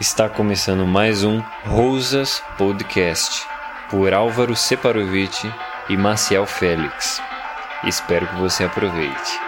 Está começando mais um Rosas Podcast por Álvaro Separovic e Maciel Félix. Espero que você aproveite.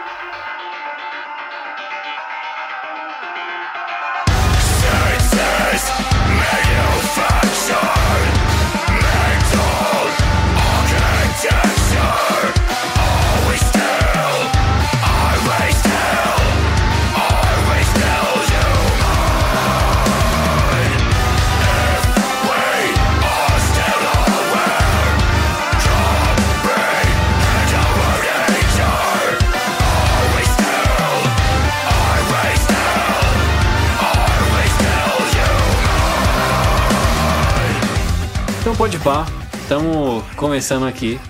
Estamos começando aqui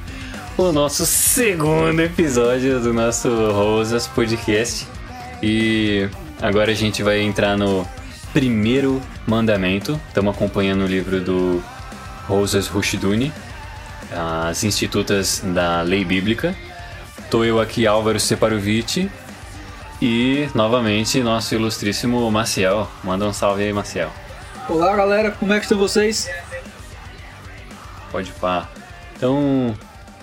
o nosso segundo episódio do nosso Rosas Podcast. E agora a gente vai entrar no primeiro mandamento. Estamos acompanhando o livro do Rosas Rushduni, as Institutas da Lei Bíblica. Tô eu aqui, Álvaro Separovic, e novamente nosso ilustríssimo Maciel. Manda um salve aí, Maciel. Olá galera, como é que estão vocês? Pode pá. Então,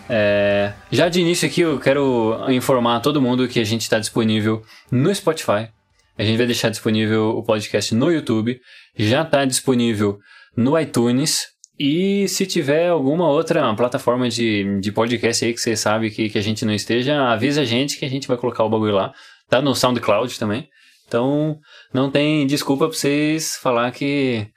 é, já de início aqui eu quero informar todo mundo que a gente está disponível no Spotify. A gente vai deixar disponível o podcast no YouTube. Já está disponível no iTunes. E se tiver alguma outra plataforma de, de podcast aí que você sabe que, que a gente não esteja, avisa a gente que a gente vai colocar o bagulho lá. Tá no SoundCloud também. Então, não tem desculpa pra vocês falar que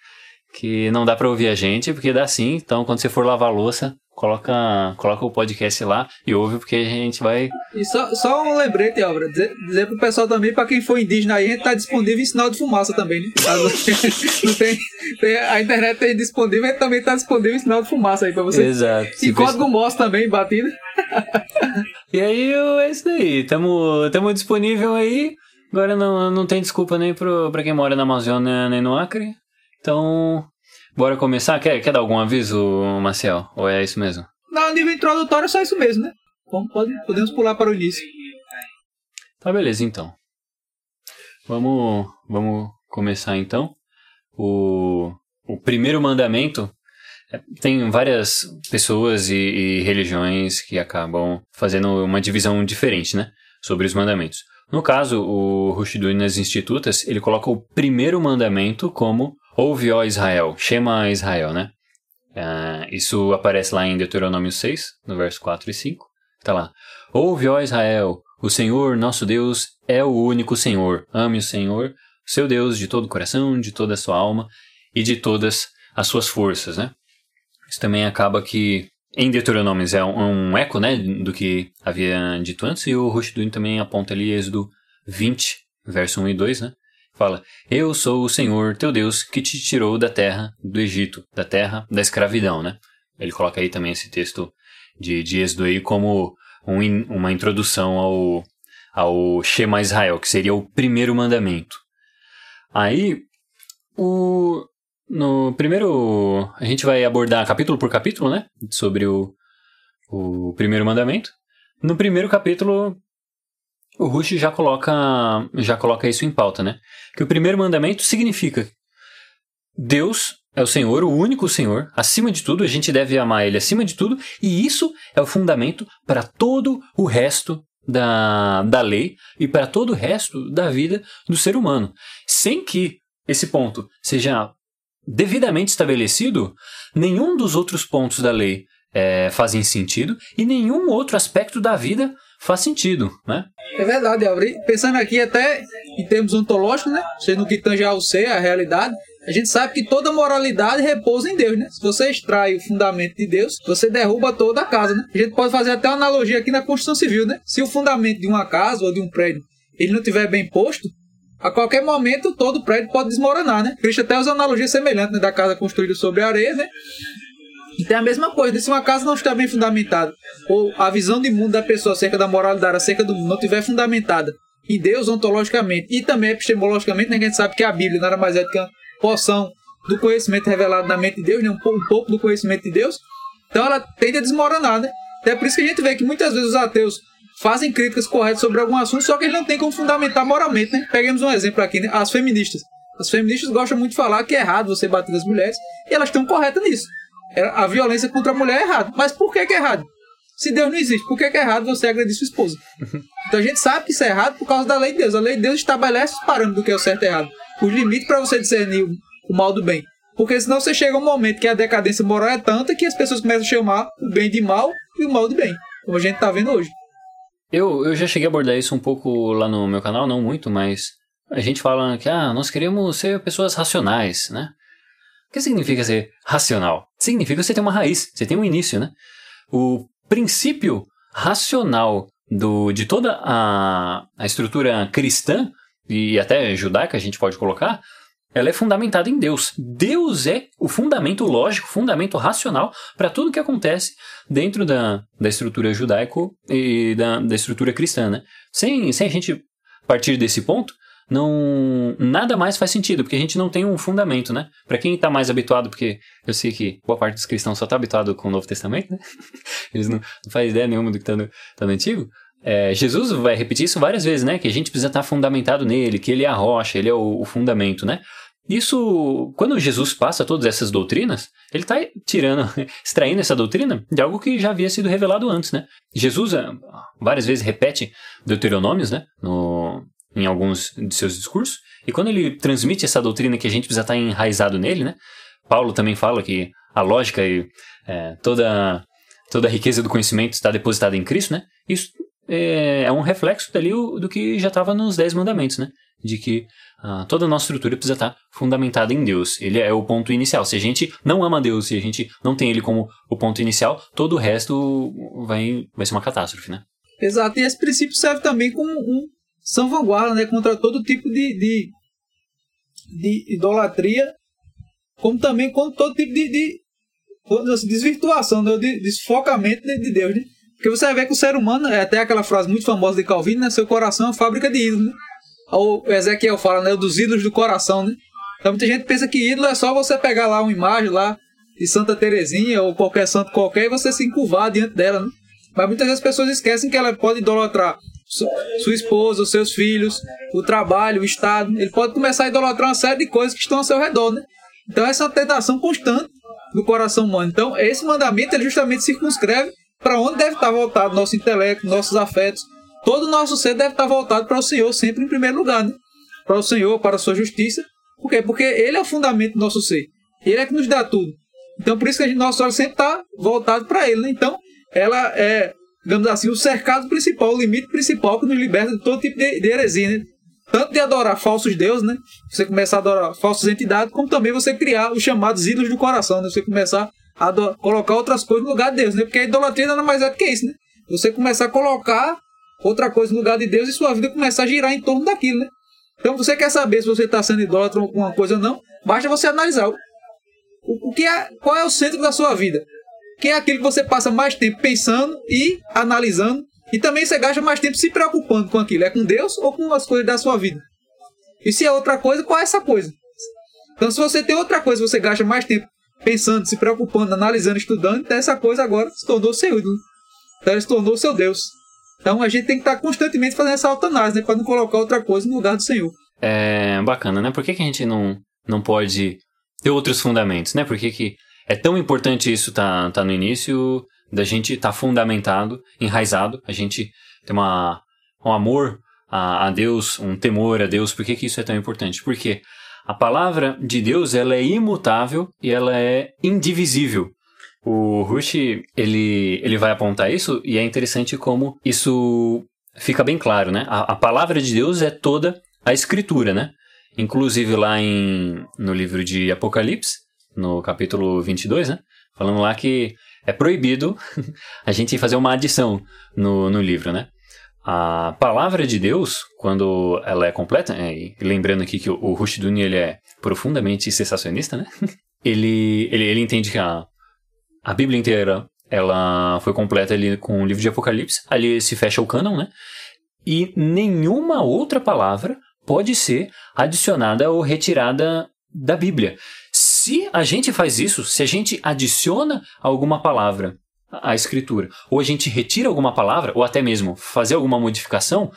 que não dá para ouvir a gente, porque dá sim. Então, quando você for lavar louça, coloca, coloca o podcast lá e ouve, porque a gente vai. E só, só um lembrete, Álvaro, dizer, dizer pro pessoal também, para quem for indígena aí, a gente tá disponível em sinal de fumaça também, né? Não tem, tem, a internet tem disponível, a gente também tá disponível em sinal de fumaça aí pra você. Exato. E Se código MOS também, batido. E aí, é isso daí. Tamo, tamo disponível aí. Agora não, não tem desculpa nem pro, pra quem mora na Amazônia nem no Acre. Então, bora começar? Quer, quer dar algum aviso, Marcel? Ou é isso mesmo? No nível introdutório é só isso mesmo, né? Pode, podemos pular para o início. Tá, beleza, então. Vamos, vamos começar então. O, o primeiro mandamento é, tem várias pessoas e, e religiões que acabam fazendo uma divisão diferente, né? Sobre os mandamentos. No caso, o Rushduni nas Institutas, ele coloca o primeiro mandamento como Ouve, ó Israel, Shema Israel, né? Ah, isso aparece lá em Deuteronômio 6, no verso 4 e 5. Tá lá. Ouve, ó Israel, o Senhor, nosso Deus, é o único Senhor. Ame o Senhor, seu Deus, de todo o coração, de toda a sua alma e de todas as suas forças, né? Isso também acaba que em Deuteronômios é um, um, eco, né, do que havia dito antes, e o Rushduni também aponta ali Êxodo 20, verso 1 e 2, né? Fala, eu sou o Senhor, teu Deus, que te tirou da terra do Egito, da terra da escravidão, né? Ele coloca aí também esse texto de, de Êxodo aí como um, uma introdução ao, ao Shema Israel, que seria o primeiro mandamento. Aí, o, no primeiro, a gente vai abordar capítulo por capítulo, né? Sobre o, o primeiro mandamento. No primeiro capítulo, o Rush já coloca, já coloca isso em pauta, né? Que o primeiro mandamento significa Deus é o Senhor, o único Senhor, acima de tudo, a gente deve amar Ele acima de tudo, e isso é o fundamento para todo o resto da, da lei e para todo o resto da vida do ser humano. Sem que esse ponto seja devidamente estabelecido, nenhum dos outros pontos da lei é, fazem sentido e nenhum outro aspecto da vida faz sentido, né? É verdade, Álvaro. Pensando aqui até em termos ontológicos, né? Sendo que tange ao ser, a realidade, a gente sabe que toda moralidade repousa em Deus, né? Se você extrai o fundamento de Deus, você derruba toda a casa, né? A gente pode fazer até uma analogia aqui na Constituição Civil, né? Se o fundamento de uma casa ou de um prédio ele não tiver bem posto, a qualquer momento todo o prédio pode desmoronar, né? Cristo até usa analogia semelhante né? da casa construída sobre areia, né? Então é a mesma coisa, se uma casa não estiver bem fundamentada, ou a visão de mundo da pessoa acerca da moralidade, acerca do mundo, não estiver fundamentada em Deus ontologicamente e também epistemologicamente, né, a gente sabe que a Bíblia nada mais é do que uma porção do conhecimento revelado na mente de Deus, né, um, pouco, um pouco do conhecimento de Deus, então ela tende a desmoronar, né? Até por isso que a gente vê que muitas vezes os ateus fazem críticas corretas sobre algum assunto, só que eles não têm como fundamentar moralmente, né? Peguemos um exemplo aqui, né? As feministas. As feministas gostam muito de falar que é errado você bater nas mulheres, e elas estão corretas nisso. É, a violência contra a mulher é errado. Mas por que, que é errado? Se Deus não existe, por que, que é errado você agredir sua esposa? Então a gente sabe que isso é errado por causa da lei de Deus. A lei de Deus estabelece os parâmetros do que é o certo e errado. Os limites para você discernir o mal do bem. Porque senão você chega um momento que a decadência moral é tanta que as pessoas começam a chamar o bem de mal e o mal de bem. Como a gente está vendo hoje. Eu, eu já cheguei a abordar isso um pouco lá no meu canal, não muito, mas a gente fala que ah, nós queremos ser pessoas racionais, né? O que significa ser racional? Significa que você tem uma raiz, você tem um início, né? O princípio racional do, de toda a, a estrutura cristã e até judaica, a gente pode colocar, ela é fundamentada em Deus. Deus é o fundamento lógico, fundamento racional para tudo que acontece dentro da, da estrutura judaico e da, da estrutura cristã. Né? Sem, sem a gente partir desse ponto, não nada mais faz sentido, porque a gente não tem um fundamento, né? Para quem está mais habituado, porque eu sei que boa parte dos cristãos só está habituado com o Novo Testamento, né? Eles não, não fazem ideia nenhuma do que está no, tá no Antigo. É, Jesus vai repetir isso várias vezes, né? Que a gente precisa estar fundamentado nele, que ele é a rocha, ele é o, o fundamento, né? Isso, quando Jesus passa todas essas doutrinas, ele está tirando, extraindo essa doutrina de algo que já havia sido revelado antes, né? Jesus ah, várias vezes repete Deuteronômios, né? No, em alguns de seus discursos, e quando ele transmite essa doutrina que a gente precisa estar enraizado nele, né? Paulo também fala que a lógica e é, toda, toda a riqueza do conhecimento está depositada em Cristo, né? Isso é, é um reflexo dali do que já estava nos Dez Mandamentos, né? De que ah, toda a nossa estrutura precisa estar fundamentada em Deus. Ele é o ponto inicial. Se a gente não ama Deus, se a gente não tem ele como o ponto inicial, todo o resto vai, vai ser uma catástrofe, né? Exato, e esse princípio serve também como um salvaguarda né, contra todo tipo de, de, de idolatria, como também contra todo tipo de, de assim, desvirtuação, né, de desfocamento de, de Deus. Né? Porque você ver que o ser humano, é até aquela frase muito famosa de Calvino, né? Seu coração é uma fábrica de ídolos, né? O Ezequiel fala, né? Dos ídolos do coração, né? Então muita gente pensa que ídolo é só você pegar lá uma imagem lá de Santa Terezinha ou qualquer santo qualquer e você se encurvar diante dela, né? Mas muitas vezes as pessoas esquecem que ela pode idolatrar sua esposa, os seus filhos, o trabalho, o Estado. Ele pode começar a idolatrar uma série de coisas que estão ao seu redor, né? Então essa é uma tentação constante do coração humano. Então esse mandamento ele justamente circunscreve para onde deve estar voltado nosso intelecto, nossos afetos. Todo o nosso ser deve estar voltado para o Senhor, sempre em primeiro lugar, né? Para o Senhor, para a sua justiça. Por quê? Porque Ele é o fundamento do nosso ser. Ele é que nos dá tudo. Então, por isso que a gente, nosso olho sempre está voltado para Ele. Né? Então, ela é, digamos assim, o cercado principal, o limite principal que nos liberta de todo tipo de, de heresia. Né? Tanto de adorar falsos deuses, né? Você começar a adorar falsas entidades, como também você criar os chamados ídolos do coração, né? Você começar a colocar outras coisas no lugar de Deus, né? Porque a idolatria nada mais é do que isso, né? Você começar a colocar outra coisa no lugar de Deus e sua vida começar a girar em torno daquilo, né? Então, você quer saber se você está sendo idólatra com uma coisa ou não, basta você analisar o, o, que é, qual é o centro da sua vida. Que é aquilo que você passa mais tempo pensando e analisando, e também você gasta mais tempo se preocupando com aquilo. É com Deus ou com as coisas da sua vida? E se é outra coisa, qual é essa coisa? Então, se você tem outra coisa, você gasta mais tempo pensando, se preocupando, analisando, estudando, então essa coisa agora se tornou seu ídolo. Então se tornou seu Deus. Então a gente tem que estar constantemente fazendo essa autoanálise, né? Para não colocar outra coisa no lugar do Senhor. É bacana, né? Por que, que a gente não, não pode ter outros fundamentos, né? Por que, que é tão importante isso tá, tá no início da gente estar tá fundamentado, enraizado, a gente ter uma, um amor a, a Deus, um temor a Deus. Por que, que isso é tão importante? Porque a palavra de Deus ela é imutável e ela é indivisível. O Rush ele, ele vai apontar isso e é interessante como isso fica bem claro, né? A, a palavra de Deus é toda a escritura, né? Inclusive lá em, no livro de Apocalipse, no capítulo 22, né? Falando lá que é proibido a gente fazer uma adição no, no livro, né? A palavra de Deus, quando ela é completa, é, lembrando aqui que o, o ele é profundamente sensacionista, né? ele, ele, ele entende que a, a Bíblia inteira ela foi completa ali com o livro de Apocalipse, ali se fecha o cânon, né? E nenhuma outra palavra pode ser adicionada ou retirada da Bíblia. Se a gente faz isso, se a gente adiciona alguma palavra a escritura, ou a gente retira alguma palavra, ou até mesmo fazer alguma modificação,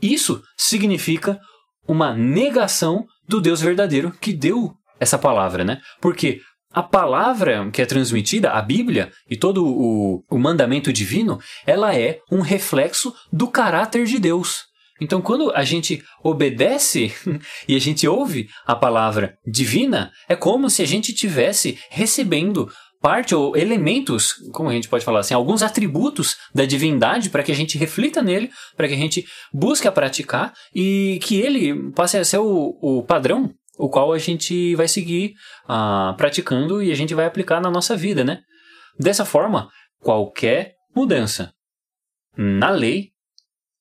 isso significa uma negação do Deus verdadeiro que deu essa palavra, né? Porque a palavra que é transmitida, a Bíblia e todo o, o mandamento divino, ela é um reflexo do caráter de Deus. Então, quando a gente obedece e a gente ouve a palavra divina, é como se a gente tivesse recebendo parte ou elementos, como a gente pode falar assim, alguns atributos da divindade para que a gente reflita nele, para que a gente busque a praticar e que ele passe a ser o, o padrão o qual a gente vai seguir uh, praticando e a gente vai aplicar na nossa vida, né? Dessa forma, qualquer mudança na lei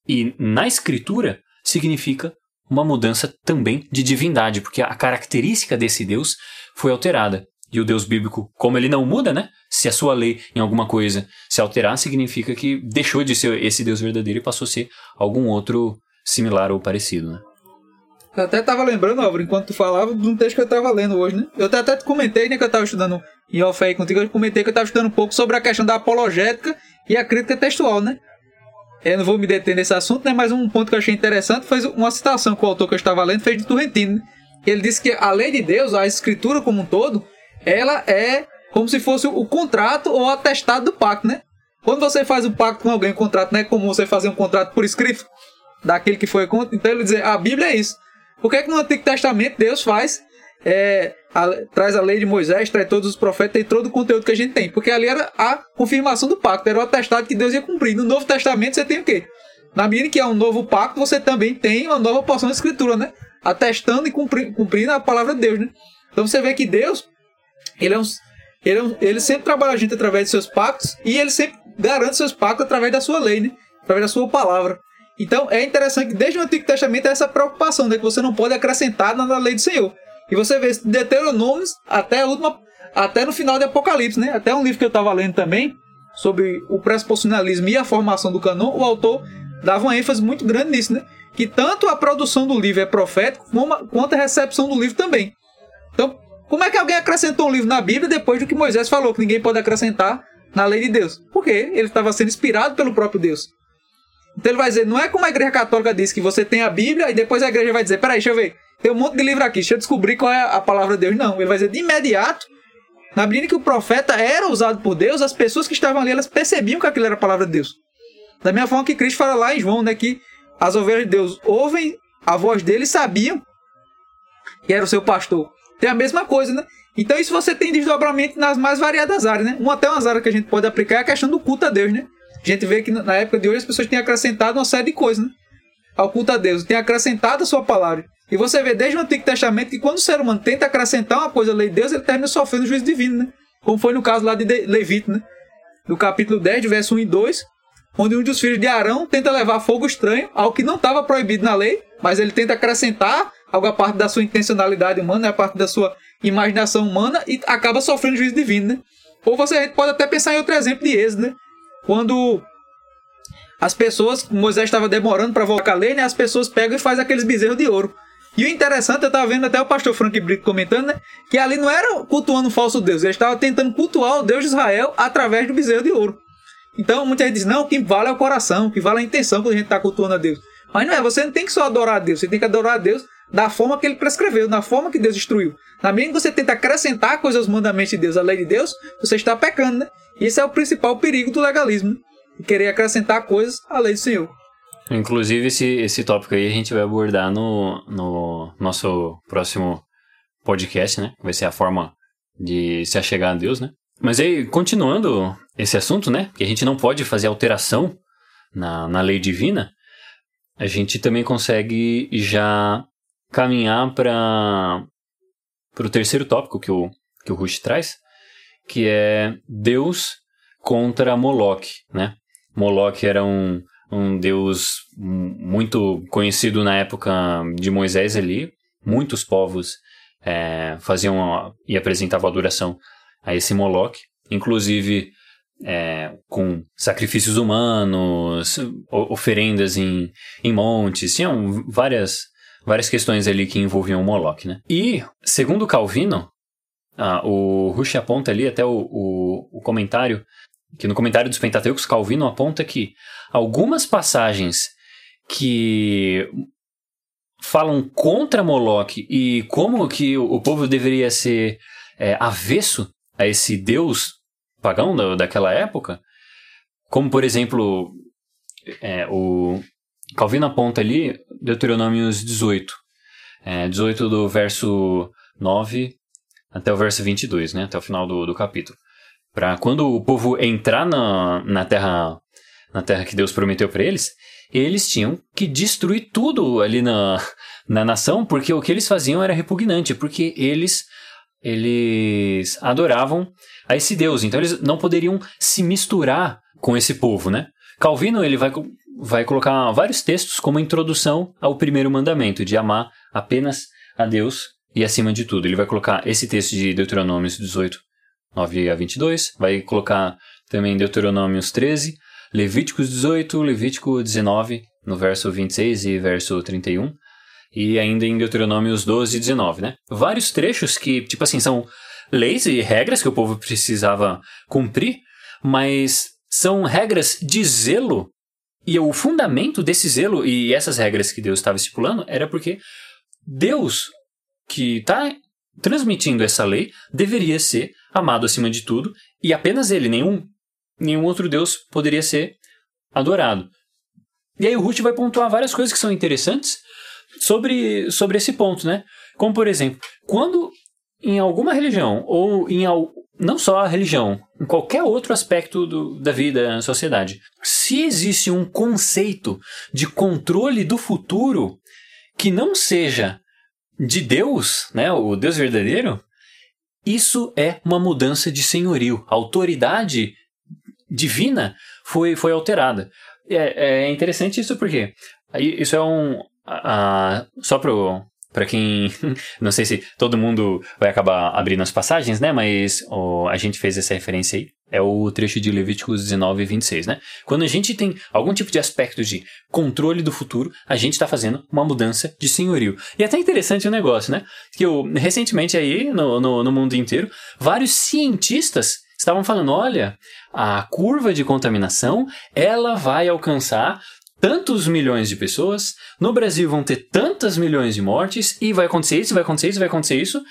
e na escritura significa uma mudança também de divindade, porque a característica desse Deus foi alterada. E o Deus bíblico, como ele não muda, né? Se a sua lei em alguma coisa se alterar, significa que deixou de ser esse Deus verdadeiro e passou a ser algum outro similar ou parecido, né? Eu até tava lembrando, Álvaro, enquanto tu falava, de um texto que eu tava lendo hoje, né? Eu até te comentei, né, que eu tava estudando em off aí contigo, eu comentei que eu tava estudando um pouco sobre a questão da apologética e a crítica textual, né? Eu não vou me deter nesse assunto, né? Mas um ponto que eu achei interessante foi uma citação que o autor que eu estava lendo fez de Turrentino, né? Ele disse que a lei de Deus, a escritura como um todo, ela é como se fosse o contrato ou o atestado do pacto, né? Quando você faz um pacto com alguém, um contrato não é comum você fazer um contrato por escrito daquele que foi contra. Então ele diz, a Bíblia é isso. Por que, que no Antigo Testamento Deus faz, é, a, traz a lei de Moisés, traz todos os profetas e todo o conteúdo que a gente tem? Porque ali era a confirmação do pacto, era o atestado que Deus ia cumprir. No Novo Testamento você tem o quê? Na medida que é um novo pacto, você também tem uma nova porção de escritura, né? Atestando e cumpri, cumprindo a palavra de Deus, né? Então você vê que Deus, ele é um, ele, é ele sempre trabalha a gente através de seus pactos e ele sempre garante seus pactos através da sua lei, né? Através da sua palavra. Então é interessante que desde o Antigo Testamento há essa preocupação, né, que você não pode acrescentar na lei do Senhor. E você vê de Deuteronômio até a última, até no final de Apocalipse, né? Até um livro que eu estava lendo também sobre o pressuposicionalismo e a formação do canon, o autor dava uma ênfase muito grande nisso, né? Que tanto a produção do livro é profético, quanto a recepção do livro também. Então, como é que alguém acrescentou um livro na Bíblia depois do que Moisés falou que ninguém pode acrescentar na lei de Deus? Porque ele estava sendo inspirado pelo próprio Deus. Então ele vai dizer, não é como a igreja católica diz que você tem a Bíblia e depois a igreja vai dizer, peraí, deixa eu ver, tem um monte de livro aqui, deixa eu descobrir qual é a palavra de Deus. Não, ele vai dizer de imediato, na medida que o profeta era usado por Deus, as pessoas que estavam ali, elas percebiam que aquilo era a palavra de Deus. Da mesma forma que Cristo fala lá em João, né, que as ovelhas de Deus ouvem a voz dele e sabiam que era o seu pastor. Tem a mesma coisa, né? Então isso você tem desdobramento nas mais variadas áreas, né? Uma até umas áreas que a gente pode aplicar é a questão do culto a Deus, né? A gente vê que na época de hoje as pessoas têm acrescentado uma série de coisas, né? Ao culto a Deus, tem acrescentado a sua palavra. E você vê desde o Antigo Testamento que quando o ser humano tenta acrescentar uma coisa à lei de Deus, ele termina sofrendo o juízo divino, né? Como foi no caso lá de Levite, né? No capítulo 10, verso 1 e 2, onde um dos filhos de Arão tenta levar fogo estranho ao que não estava proibido na lei, mas ele tenta acrescentar algo parte da sua intencionalidade humana, a parte da sua imaginação humana e acaba sofrendo juízo divino, né? Ou você pode até pensar em outro exemplo de Êxodo, né? Quando as pessoas, Moisés estava demorando para voltar a lei, né? As pessoas pegam e fazem aqueles bezerros de ouro. E o interessante, eu estava vendo até o pastor Frank Brito comentando, né? Que ali não era cultuando um falso Deus, ele estava tentando cultuar o Deus de Israel através do bezerro de ouro. Então muita gente diz, não, o que vale é o coração, o que vale é a intenção quando a gente está cultuando a Deus. Mas não é, você não tem que só adorar a Deus, você tem que adorar a Deus da forma que ele prescreveu, da forma que Deus instruiu. Na medida que você tenta acrescentar coisas aos mandamentos de Deus, à lei de Deus, você está pecando, né? E esse é o principal perigo do legalismo. Né? Querer acrescentar coisas à lei do Senhor. Inclusive, esse, esse tópico aí a gente vai abordar no, no nosso próximo podcast, né? Vai ser a forma de se achegar a Deus, né? Mas aí, continuando esse assunto, né? Que a gente não pode fazer alteração na, na lei divina, a gente também consegue já caminhar para o terceiro tópico que o, que o Rush traz, que é Deus contra Moloch, né? Moloch era um, um deus muito conhecido na época de Moisés ali. Muitos povos é, faziam e apresentavam adoração a esse Moloch, inclusive é, com sacrifícios humanos, oferendas em, em montes, tinham várias, várias questões ali que envolviam o Moloch, né? E, segundo Calvino, ah, o Rush aponta ali até o, o, o comentário que no comentário dos Pentateucos, Calvino aponta que algumas passagens que falam contra Moloch e como que o povo deveria ser é, avesso a esse deus pagão da, daquela época, como por exemplo é, o Calvino aponta ali Deuteronômios 18, é, 18 do verso 9 até o verso 22, né, até o final do, do capítulo. Para quando o povo entrar na, na terra na terra que Deus prometeu para eles, eles tinham que destruir tudo ali na, na nação, porque o que eles faziam era repugnante, porque eles eles adoravam a esse Deus, então eles não poderiam se misturar com esse povo, né? Calvino ele vai, vai colocar vários textos como introdução ao primeiro mandamento de amar apenas a Deus e acima de tudo. Ele vai colocar esse texto de Deuteronômios 18, 9 a 22, vai colocar também Deuteronômios 13, Levíticos 18, Levítico 19, no verso 26 e verso 31, e ainda em Deuteronômios 12 e 19, né? Vários trechos que, tipo assim, são leis e regras que o povo precisava cumprir, mas são regras de zelo. E o fundamento desse zelo e essas regras que Deus estava estipulando era porque Deus, que está transmitindo essa lei, deveria ser amado acima de tudo e apenas ele, nenhum, nenhum outro Deus poderia ser adorado. E aí o Ruth vai pontuar várias coisas que são interessantes sobre, sobre esse ponto, né? Como, por exemplo, quando em alguma religião, ou em não só a religião, em qualquer outro aspecto do, da vida, da sociedade, se existe um conceito de controle do futuro que não seja de Deus, né, o Deus verdadeiro, isso é uma mudança de senhorio. A autoridade divina foi, foi alterada. É, é interessante isso porque isso é um. só para para quem. Não sei se todo mundo vai acabar abrindo as passagens, né? Mas ó, a gente fez essa referência aí. É o trecho de Levíticos 19 e 26, né? Quando a gente tem algum tipo de aspecto de controle do futuro, a gente está fazendo uma mudança de senhorio. E é até interessante o negócio, né? Que eu, recentemente aí, no, no, no mundo inteiro, vários cientistas estavam falando, olha, a curva de contaminação, ela vai alcançar tantos milhões de pessoas, no Brasil vão ter tantas milhões de mortes, e vai acontecer isso, vai acontecer isso, vai acontecer isso.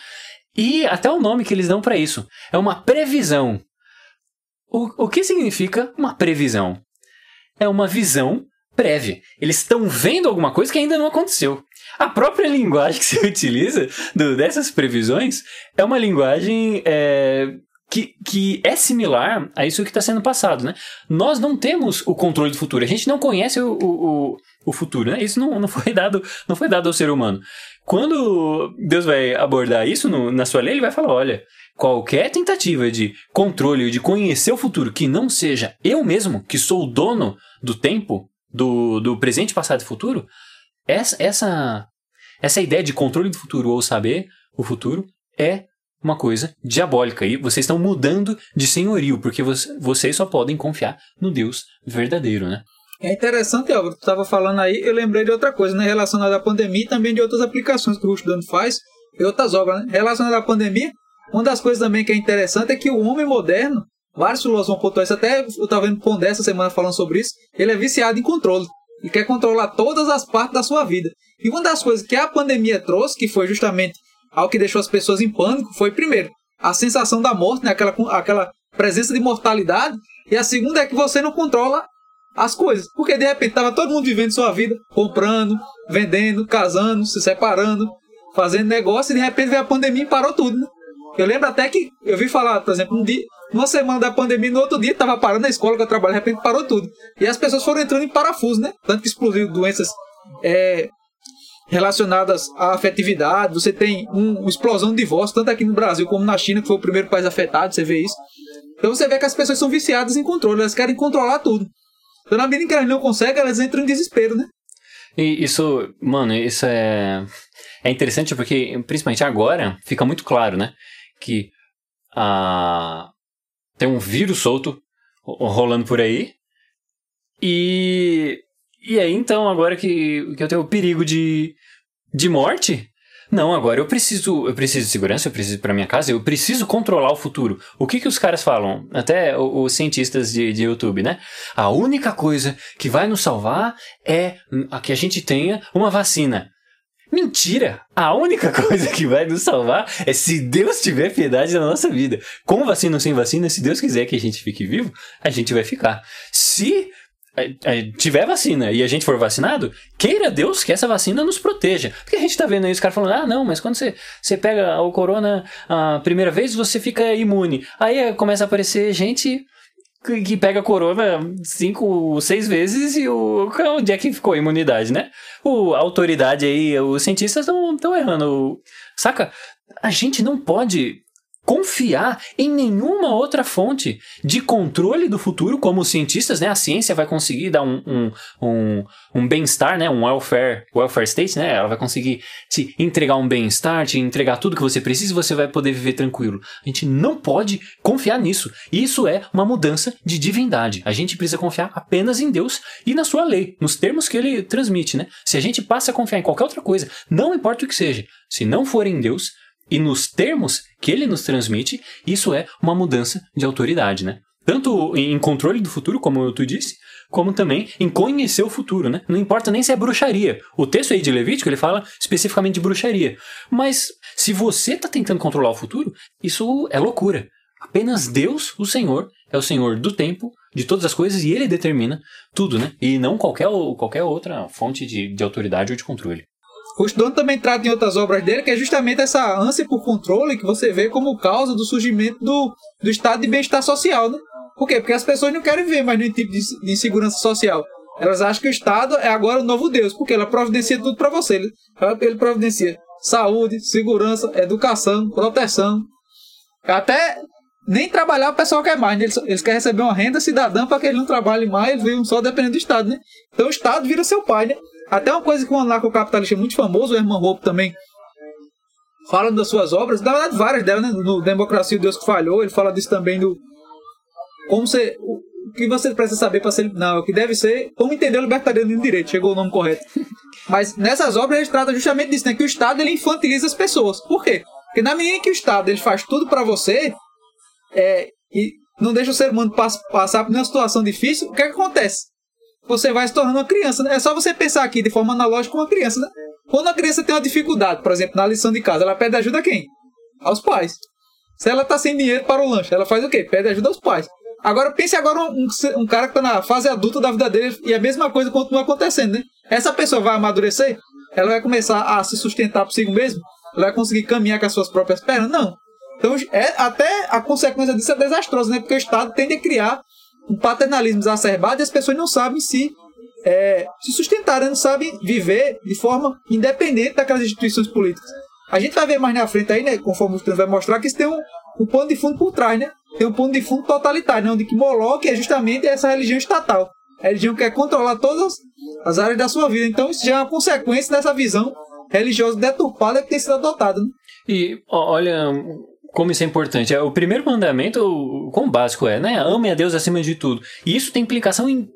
E até o nome que eles dão para isso é uma previsão. O, o que significa uma previsão? É uma visão prévia. Eles estão vendo alguma coisa que ainda não aconteceu. A própria linguagem que se utiliza do, dessas previsões é uma linguagem é, que, que é similar a isso que está sendo passado, né? Nós não temos o controle do futuro, a gente não conhece o, o, o futuro, né? Isso não, não, foi dado, não foi dado ao ser humano. Quando Deus vai abordar isso no, na sua lei, ele vai falar: olha, qualquer tentativa de controle, de conhecer o futuro que não seja eu mesmo, que sou o dono do tempo, do, do presente, passado e futuro, essa, essa, essa ideia de controle do futuro ou saber o futuro é uma coisa diabólica. E vocês estão mudando de senhorio, porque vocês só podem confiar no Deus verdadeiro, né? É interessante, Álvaro, tu estava falando aí, eu lembrei de outra coisa, né? Relacionada à pandemia e também de outras aplicações que o Estudando faz e outras obras, né? Relacionada à pandemia, uma das coisas também que é interessante é que o homem moderno, vários filósofos vão pontuar isso, até eu estava vendo Pondé essa semana falando sobre isso, ele é viciado em controle. E quer controlar todas as partes da sua vida. E uma das coisas que a pandemia trouxe, que foi justamente algo que deixou as pessoas em pânico foi, primeiro, a sensação da morte, né? aquela, aquela presença de mortalidade. E a segunda é que você não controla as coisas. Porque de repente estava todo mundo vivendo sua vida, comprando, vendendo, casando, se separando, fazendo negócio, e de repente veio a pandemia e parou tudo. Né? Eu lembro até que eu vi falar, por exemplo, um dia, uma semana da pandemia, no outro dia estava parando na escola que eu trabalho, de repente parou tudo. E as pessoas foram entrando em parafuso, né? Tanto que explodiu doenças é, relacionadas à afetividade, você tem um, uma explosão de divórcio, tanto aqui no Brasil como na China, que foi o primeiro país afetado, você vê isso. Então você vê que as pessoas são viciadas em controle, elas querem controlar tudo. Então na medida em que elas não conseguem, elas entram em desespero, né? E isso, mano, isso é, é interessante porque, principalmente agora, fica muito claro, né? Que a, tem um vírus solto rolando por aí e e aí, então, agora que, que eu tenho o perigo de, de morte, não, agora eu preciso, eu preciso de segurança, eu preciso para minha casa, eu preciso controlar o futuro. O que que os caras falam? Até os cientistas de, de YouTube, né? A única coisa que vai nos salvar é que a gente tenha uma vacina. Mentira! A única coisa que vai nos salvar é se Deus tiver piedade na nossa vida. Com vacina ou sem vacina, se Deus quiser que a gente fique vivo, a gente vai ficar. Se tiver vacina e a gente for vacinado, queira Deus que essa vacina nos proteja. Porque a gente tá vendo aí os caras falando, ah, não, mas quando você, você pega o corona a primeira vez, você fica imune. Aí começa a aparecer gente que pega corona cinco, seis vezes e o onde é que ficou a imunidade, né? O, a autoridade aí, os cientistas estão errando. Saca? A gente não pode confiar em nenhuma outra fonte de controle do futuro, como os cientistas, né? A ciência vai conseguir dar um, um, um, um bem-estar, né? Um welfare, welfare state, né? Ela vai conseguir te entregar um bem-estar, te entregar tudo que você precisa e você vai poder viver tranquilo. A gente não pode confiar nisso. Isso é uma mudança de divindade. A gente precisa confiar apenas em Deus e na sua lei, nos termos que ele transmite, né? Se a gente passa a confiar em qualquer outra coisa, não importa o que seja, se não for em Deus, e nos termos que ele nos transmite, isso é uma mudança de autoridade, né? Tanto em controle do futuro, como tu disse, como também em conhecer o futuro, né? Não importa nem se é bruxaria. O texto aí de Levítico, ele fala especificamente de bruxaria. Mas se você está tentando controlar o futuro, isso é loucura. Apenas Deus, o Senhor, é o Senhor do tempo, de todas as coisas, e Ele determina tudo, né? E não qualquer, qualquer outra fonte de, de autoridade ou de controle. Stone também trata em outras obras dele que é justamente essa ânsia por controle que você vê como causa do surgimento do, do estado de bem-estar social, né? Por quê? Porque as pessoas não querem ver mais nenhum tipo de, de insegurança social. Elas acham que o Estado é agora o novo Deus, porque ela providencia tudo para você. Ele, ele providencia saúde, segurança, educação, proteção. Até nem trabalhar o pessoal quer mais. Né? Eles, eles querem receber uma renda cidadã para que ele não trabalhe mais, eles vivem só dependendo do Estado, né? Então o Estado vira seu pai, né? Até uma coisa que um anarcocapitalista é muito famoso, o Herman Hope também, fala das suas obras, na verdade várias delas, né? No Democracia, o Deus que Falhou, ele fala disso também do... Como você... O que você precisa saber para ser... Não, o que deve ser... Como entender o libertarianismo direito, chegou o nome correto. Mas nessas obras ele trata justamente disso, né? Que o Estado ele infantiliza as pessoas. Por quê? Porque na medida que o Estado ele faz tudo para você, é, e não deixa o ser humano pass passar por uma situação difícil, o que, é que acontece? Você vai se tornando uma criança. Né? É só você pensar aqui de forma analógica uma criança. Né? Quando a criança tem uma dificuldade, por exemplo, na lição de casa, ela pede ajuda a quem? Aos pais. Se ela está sem dinheiro para o lanche, ela faz o quê? Pede ajuda aos pais. Agora pense agora um, um cara que está na fase adulta da vida dele e a mesma coisa continua acontecendo, né? Essa pessoa vai amadurecer, ela vai começar a se sustentar por si mesmo, ela vai conseguir caminhar com as suas próprias pernas? Não. Então, é, até a consequência disso é desastrosa, né? Porque o Estado tende a criar um paternalismo exacerbado e as pessoas não sabem se, é, se sustentar, né? não sabem viver de forma independente daquelas instituições políticas. A gente vai ver mais na frente aí, né, conforme o Trans vai mostrar, que isso tem um, um pano de fundo por trás, né? Tem um pano de fundo totalitário, né? onde que Moloch é justamente essa religião estatal. A religião quer controlar todas as áreas da sua vida. Então isso já é uma consequência dessa visão religiosa deturpada que tem sido adotada. Né? E olha, como isso é importante. É, o primeiro mandamento, o quão básico é, né? Ame a Deus acima de tudo. E isso tem implicação em,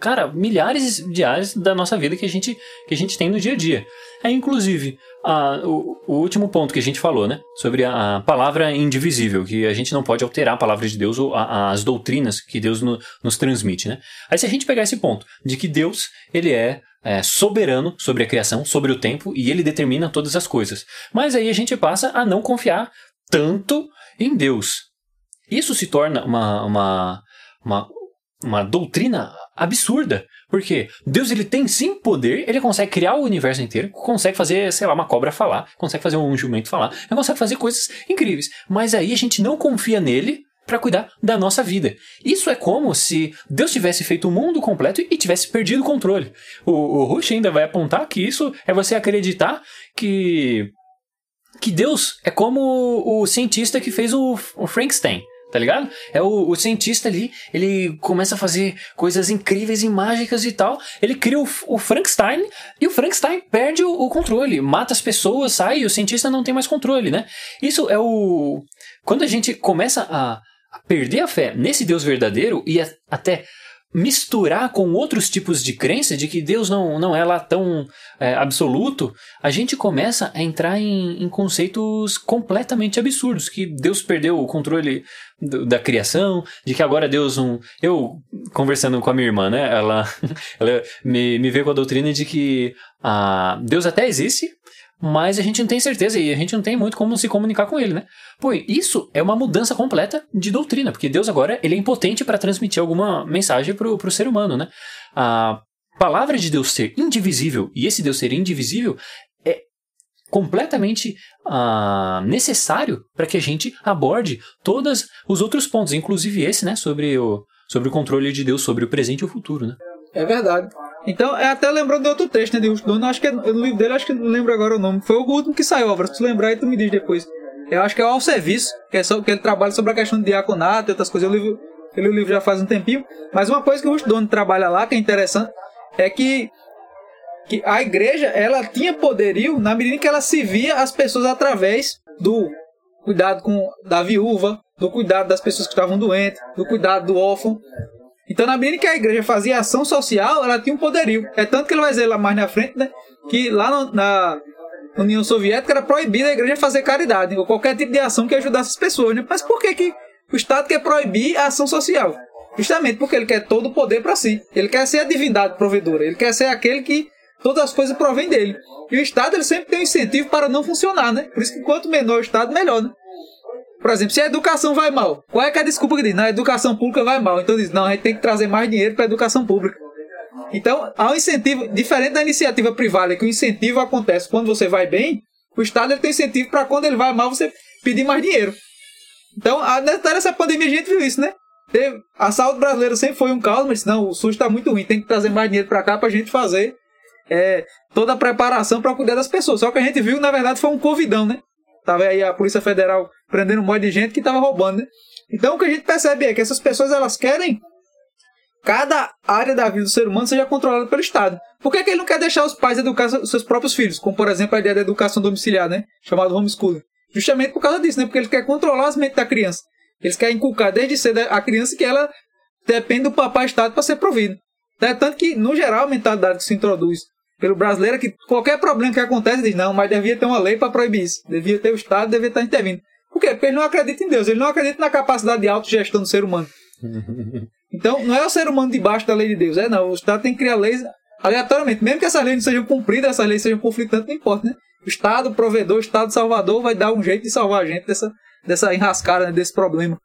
cara, milhares de áreas da nossa vida que a gente, que a gente tem no dia a dia. É, inclusive, a, o, o, último ponto que a gente falou, né? Sobre a, a, palavra indivisível, que a gente não pode alterar a palavra de Deus ou a, as doutrinas que Deus no, nos transmite, né? Aí se a gente pegar esse ponto de que Deus, ele é é, soberano sobre a criação, sobre o tempo, e ele determina todas as coisas. Mas aí a gente passa a não confiar tanto em Deus. Isso se torna uma, uma, uma, uma doutrina absurda. Porque Deus ele tem sim poder, ele consegue criar o universo inteiro, consegue fazer, sei lá, uma cobra falar, consegue fazer um jumento falar, ele consegue fazer coisas incríveis. Mas aí a gente não confia nele para cuidar da nossa vida. Isso é como se Deus tivesse feito o mundo completo e tivesse perdido o controle. O, o Rush ainda vai apontar que isso é você acreditar que que Deus é como o cientista que fez o, o Frankenstein. Tá ligado? É o, o, cientista ali, ele começa a fazer coisas incríveis e mágicas e tal. Ele cria o, o Frankenstein e o Frankenstein perde o, o, controle, mata as pessoas, sai e o cientista não tem mais controle, né? Isso é o. Quando a gente começa a, a perder a fé nesse Deus verdadeiro e a, até misturar com outros tipos de crença, de que Deus não, não é lá tão é, absoluto, a gente começa a entrar em, em, conceitos completamente absurdos, que Deus perdeu o controle do, da criação, de que agora Deus um... Eu, conversando com a minha irmã, né, ela, ela me, me veio com a doutrina de que ah, Deus até existe, mas a gente não tem certeza e a gente não tem muito como se comunicar com ele, né? Pô, isso é uma mudança completa de doutrina, porque Deus agora ele é impotente para transmitir alguma mensagem para o ser humano, né? A palavra de Deus ser indivisível e esse Deus ser indivisível é completamente uh, necessário para que a gente aborde todos os outros pontos, inclusive esse, né, sobre o, sobre o controle de Deus sobre o presente e o futuro, né? É verdade. Então, é até lembrando de outro texto, né, de Rush acho que é, no livro dele, acho que não lembro agora o nome. Foi o último que saiu, Álvaro. Se tu lembrar aí, tu me diz depois. Eu acho que é o Ao Serviço, que é só que ele trabalha sobre a questão de diaconato e outras coisas. Eu li, eu li o livro já faz um tempinho. Mas uma coisa que o Rush trabalha lá, que é interessante, é que, que a igreja, ela tinha poderio na medida em que ela se via as pessoas através do cuidado com da viúva, do cuidado das pessoas que estavam doentes, do cuidado do órfão. Então, na medida que a igreja fazia ação social, ela tinha um poderio. É tanto que ele vai dizer lá mais na frente, né? Que lá no, na União Soviética era proibida a igreja fazer caridade, ou qualquer tipo de ação que ajudasse as pessoas, né? Mas por que, que o Estado quer proibir a ação social? Justamente porque ele quer todo o poder para si. Ele quer ser a divindade provedora. Ele quer ser aquele que todas as coisas provêm dele. E o Estado ele sempre tem um incentivo para não funcionar, né? Por isso que quanto menor o Estado, melhor, né? Por exemplo, se a educação vai mal, qual é, é a desculpa que diz? Não, a educação pública vai mal. Então diz, não, a gente tem que trazer mais dinheiro para a educação pública. Então, há um incentivo, diferente da iniciativa privada, que o incentivo acontece quando você vai bem, o Estado ele tem incentivo para quando ele vai mal você pedir mais dinheiro. Então, nessa pandemia a gente viu isso, né? A saúde brasileira sempre foi um caos, mas não, o SUS está muito ruim, tem que trazer mais dinheiro para cá para a gente fazer é, toda a preparação para cuidar das pessoas. Só que a gente viu, na verdade, foi um covidão, né? Tava aí a Polícia Federal prendendo um monte de gente que estava roubando, né? Então o que a gente percebe é que essas pessoas elas querem cada área da vida do ser humano seja controlada pelo Estado. Por que, que ele não quer deixar os pais educar seus próprios filhos? Como, por exemplo, a ideia da educação domiciliar, né? Chamado homeschooling. Justamente por causa disso, né? Porque ele quer controlar as mentes da criança. Eles querem inculcar desde cedo a criança que ela depende do papai Estado para ser provido. É tanto que, no geral, a mentalidade que se introduz pelo brasileiro é que qualquer problema que acontece diz, não, mas devia ter uma lei para proibir isso. Devia ter o Estado, devia estar intervindo. Por quê? Porque ele não acredita em Deus, ele não acredita na capacidade de autogestão do ser humano. Então, não é o ser humano debaixo da lei de Deus, é não. O Estado tem que criar leis aleatoriamente. Mesmo que essas leis não sejam cumpridas, essas leis sejam conflitantes, não importa, né? O Estado, provedor, o Estado salvador vai dar um jeito de salvar a gente dessa, dessa enrascada, né, desse problema.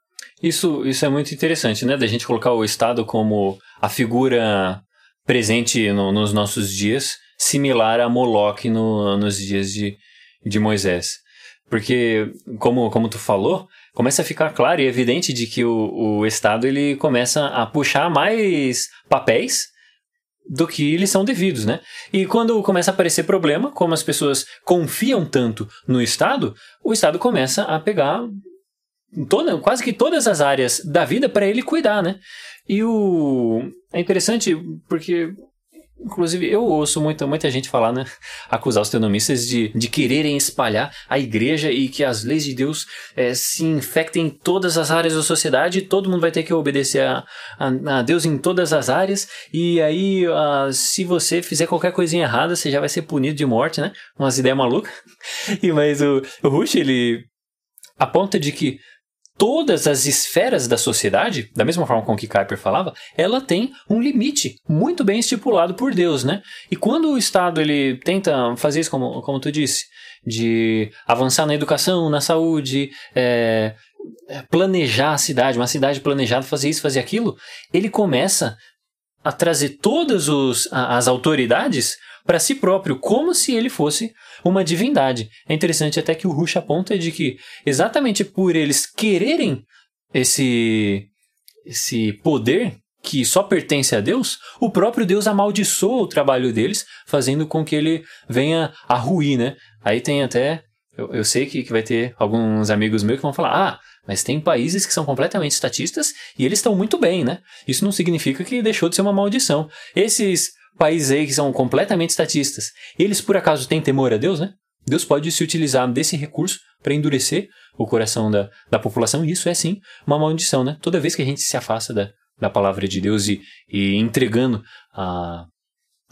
Isso, isso é muito interessante, né? Da gente colocar o Estado como a figura presente no, nos nossos dias, similar a Moloch no, nos dias de, de Moisés. Porque, como, como tu falou, começa a ficar claro e evidente de que o, o Estado ele começa a puxar mais papéis do que eles são devidos, né? E quando começa a aparecer problema, como as pessoas confiam tanto no Estado, o Estado começa a pegar toda, quase que todas as áreas da vida para ele cuidar, né? E o é interessante porque Inclusive, eu ouço muita, muita gente falar, né? Acusar os teonomistas de, de quererem espalhar a igreja e que as leis de Deus é, se infectem em todas as áreas da sociedade e todo mundo vai ter que obedecer a, a, a Deus em todas as áreas. E aí, uh, se você fizer qualquer coisinha errada, você já vai ser punido de morte, né? Umas ideias malucas. e, mas o, o Rush, ele aponta de que todas as esferas da sociedade, da mesma forma com que Kuyper falava, ela tem um limite muito bem estipulado por Deus, né? E quando o Estado ele tenta fazer isso, como, como tu disse, de avançar na educação, na saúde, é, é planejar a cidade, uma cidade planejada, fazer isso, fazer aquilo, ele começa a trazer todas os, as autoridades para si próprio, como se ele fosse uma divindade. É interessante até que o Rush aponta de que exatamente por eles quererem esse esse poder que só pertence a Deus, o próprio Deus amaldiçoa o trabalho deles, fazendo com que ele venha a ruir, né? Aí tem até eu, eu sei que, que vai ter alguns amigos meus que vão falar: ah, mas tem países que são completamente estatistas e eles estão muito bem, né? Isso não significa que deixou de ser uma maldição. Esses países aí que são completamente estatistas, eles por acaso têm temor a Deus, né? Deus pode se utilizar desse recurso para endurecer o coração da, da população, e isso é sim uma maldição, né? Toda vez que a gente se afasta da, da palavra de Deus e, e entregando a,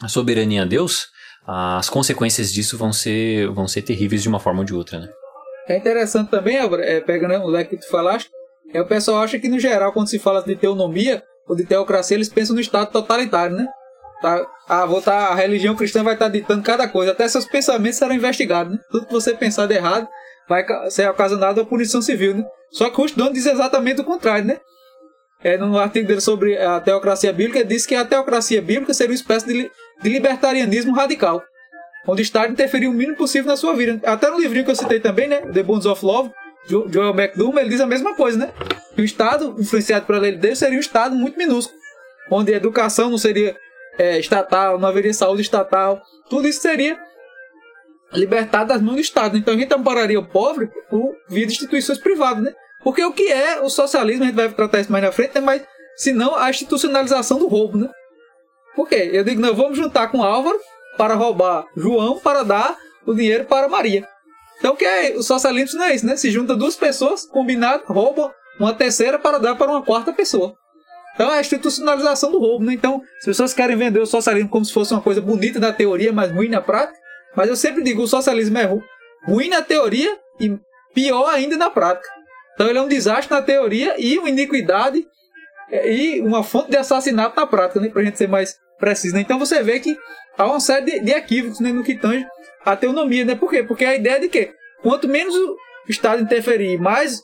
a soberania a Deus, as consequências disso vão ser, vão ser terríveis de uma forma ou de outra, né? É interessante também, é, pegando o leque que tu falaste, é, o pessoal acha que no geral, quando se fala de teonomia ou de teocracia, eles pensam no Estado totalitário, né? Tá, ah, vou tá, a religião cristã vai estar tá ditando cada coisa, até seus pensamentos serão investigados, né? Tudo que você pensar de errado vai ser ocasionado a punição civil, né? Só que Rush diz exatamente o contrário, né? É, no artigo dele sobre a teocracia bíblica, ele disse que a teocracia bíblica seria uma espécie de, de libertarianismo radical, onde o Estado interferir o mínimo possível na sua vida. Até no livrinho que eu citei também, né? The Bonds of Love, Joel McDoom, ele diz a mesma coisa, né? Que o Estado, influenciado pela lei de Deus, seria um Estado muito minúsculo, onde a educação não seria é, estatal, não haveria saúde estatal, tudo isso seria libertado das mãos do Estado. Então a gente ampararia o pobre por via de instituições privadas, né? Porque o que é o socialismo, a gente vai tratar isso mais na frente, né? mas se não a institucionalização do roubo, né? Por quê? Eu digo, não, vamos juntar com Álvaro para roubar João para dar o dinheiro para Maria. Então o que é o socialismo não é isso, né? Se junta duas pessoas, combinado, roubam uma terceira para dar para uma quarta pessoa. Então é a institucionalização do roubo, né? Então, as pessoas querem vender o socialismo como se fosse uma coisa bonita na teoria, mas ruim na prática. Mas eu sempre digo, o socialismo é ruim na teoria e pior ainda na prática. Então ele é um desastre na teoria e uma iniquidade é, e uma fonte de assassinato na prática, né? Pra gente ser mais preciso. Né? Então você vê que há uma série de, de equívocos né, no que tange a teonomia, né? Por quê? Porque a ideia é de que quanto menos o Estado interferir, mais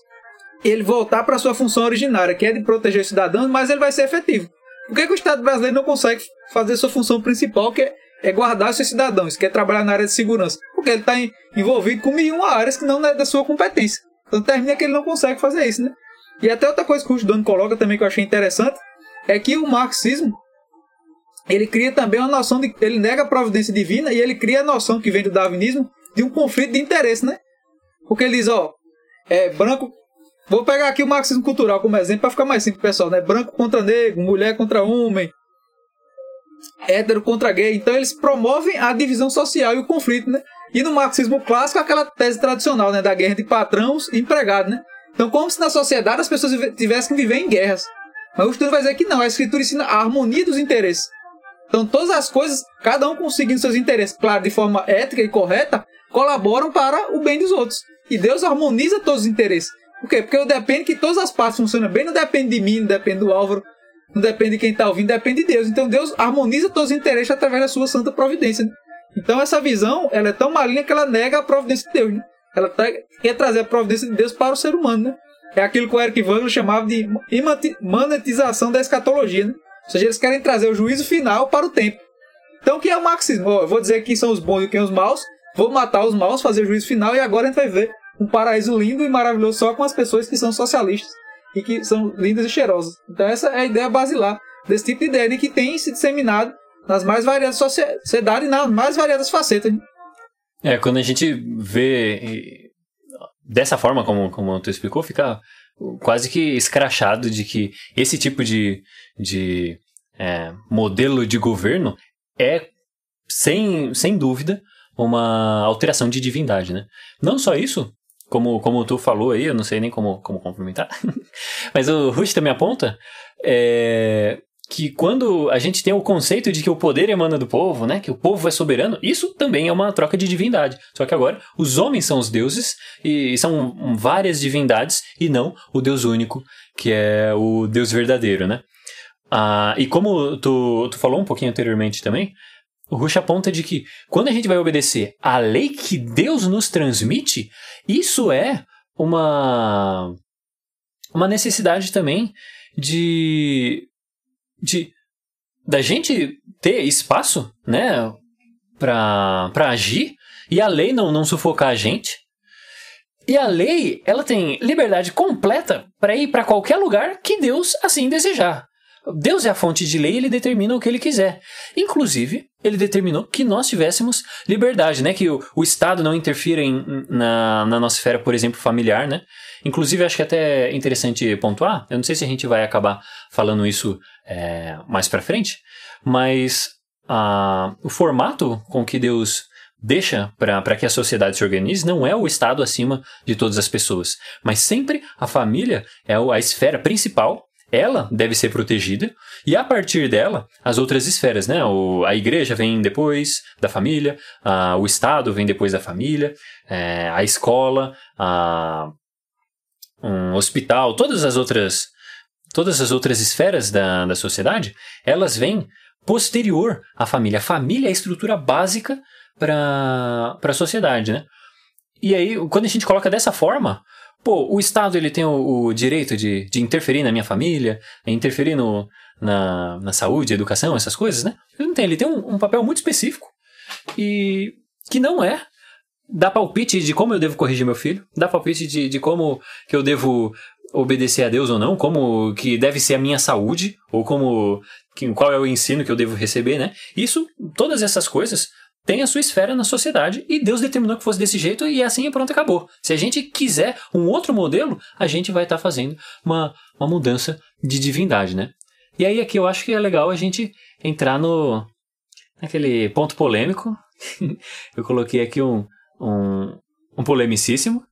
ele voltar para sua função originária, que é de proteger os cidadãos, mais ele vai ser efetivo. Por que, que o Estado brasileiro não consegue fazer sua função principal, que é, é guardar seus cidadãos, que é trabalhar na área de segurança? Porque ele está envolvido com mil áreas que não é da sua competência. Então termina que ele não consegue fazer isso, né? E até outra coisa que o Dono coloca também que eu achei interessante é que o marxismo ele cria também uma noção de ele nega a providência divina e ele cria a noção que vem do darwinismo de um conflito de interesse, né? Porque ele diz, ó, é branco Vou pegar aqui o marxismo cultural como exemplo para ficar mais simples, pessoal, né? Branco contra negro, mulher contra homem, hétero contra gay. Então eles promovem a divisão social e o conflito, né? E no marxismo clássico, aquela tese tradicional, né? Da guerra de patrões e empregados, né? Então, como se na sociedade as pessoas tivessem que viver em guerras. Mas o estudo vai dizer que não, a escritura ensina a harmonia dos interesses. Então, todas as coisas, cada um conseguindo seus interesses, claro, de forma ética e correta, colaboram para o bem dos outros. E Deus harmoniza todos os interesses. Por quê? Porque eu dependo que todas as partes funcionem bem, não depende de mim, não depende do Álvaro, não depende de quem está ouvindo, depende de Deus. Então Deus harmoniza todos os interesses através da sua santa providência. Né? Então essa visão ela é tão maligna que ela nega a providência de Deus. Né? Ela tá, quer trazer a providência de Deus para o ser humano. Né? É aquilo que o Eric Wagner chamava de monetização da escatologia. Né? Ou seja, eles querem trazer o juízo final para o tempo. Então o que é o marxismo? eu vou dizer quem são os bons e quem os maus, vou matar os maus, fazer o juízo final e agora a gente vai ver um paraíso lindo e maravilhoso só com as pessoas que são socialistas e que são lindas e cheirosas. Então essa é a ideia basilar desse tipo de ideia de que tem se disseminado nas mais variadas sociedades e nas mais variadas facetas. É, quando a gente vê dessa forma como, como tu explicou, fica quase que escrachado de que esse tipo de, de é, modelo de governo é, sem, sem dúvida, uma alteração de divindade, né? Não só isso, como, como tu falou aí, eu não sei nem como, como complementar, mas o Rush também aponta é, que quando a gente tem o conceito de que o poder emana do povo, né, que o povo é soberano, isso também é uma troca de divindade. Só que agora os homens são os deuses e são várias divindades e não o Deus único, que é o Deus verdadeiro, né? Ah, e como tu, tu falou um pouquinho anteriormente também, Rush aponta de que quando a gente vai obedecer a lei que Deus nos transmite, isso é uma uma necessidade também de de da gente ter espaço, né, para para agir e a lei não não sufocar a gente. E a lei, ela tem liberdade completa para ir para qualquer lugar que Deus assim desejar. Deus é a fonte de lei, ele determina o que ele quiser. Inclusive, ele determinou que nós tivéssemos liberdade, né? Que o, o Estado não interfira em, na, na nossa esfera, por exemplo, familiar, né? Inclusive, acho que é até interessante pontuar, eu não sei se a gente vai acabar falando isso é, mais para frente, mas a, o formato com que Deus deixa para que a sociedade se organize não é o Estado acima de todas as pessoas, mas sempre a família é a esfera principal ela deve ser protegida e a partir dela as outras esferas, né? O, a igreja vem depois da família, a, o Estado vem depois da família, é, a escola, a, um hospital, todas as outras todas as outras esferas da, da sociedade, elas vêm posterior à família. A família é a estrutura básica para a sociedade, né? E aí, quando a gente coloca dessa forma, pô, o Estado ele tem o, o direito de, de interferir na minha família, interferir no, na, na saúde, educação, essas coisas, né? Ele não tem, ele tem um, um papel muito específico e que não é dar palpite de como eu devo corrigir meu filho, dar palpite de, de como que eu devo obedecer a Deus ou não, como que deve ser a minha saúde, ou como que, qual é o ensino que eu devo receber, né? Isso, todas essas coisas tem a sua esfera na sociedade e Deus determinou que fosse desse jeito e assim e pronto, acabou. Se a gente quiser um outro modelo, a gente vai estar tá fazendo uma, uma mudança de divindade, né? E aí aqui eu acho que é legal a gente entrar no naquele ponto polêmico. eu coloquei aqui um, um, um polemicíssimo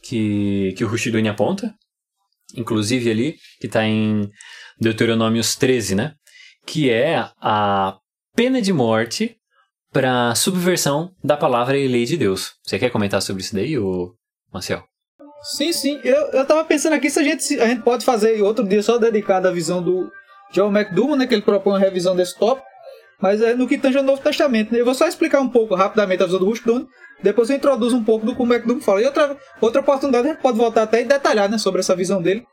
que, que o Rushiduni aponta, inclusive ali, que está em Deuteronômios 13, né? Que é a pena de morte para subversão da palavra e lei de Deus. Você quer comentar sobre isso daí, ô Marcel? Sim, sim. Eu, eu tava pensando aqui se a gente, a gente pode fazer outro dia só dedicado à visão do John McDougall, né, que ele propõe uma revisão desse tópico, mas é no que tange ao Novo Testamento. Né? Eu vou só explicar um pouco rapidamente a visão do Rushdon, depois eu introduzo um pouco do que o McDougall fala. E outra, outra oportunidade a gente pode voltar até e detalhar né, sobre essa visão dele,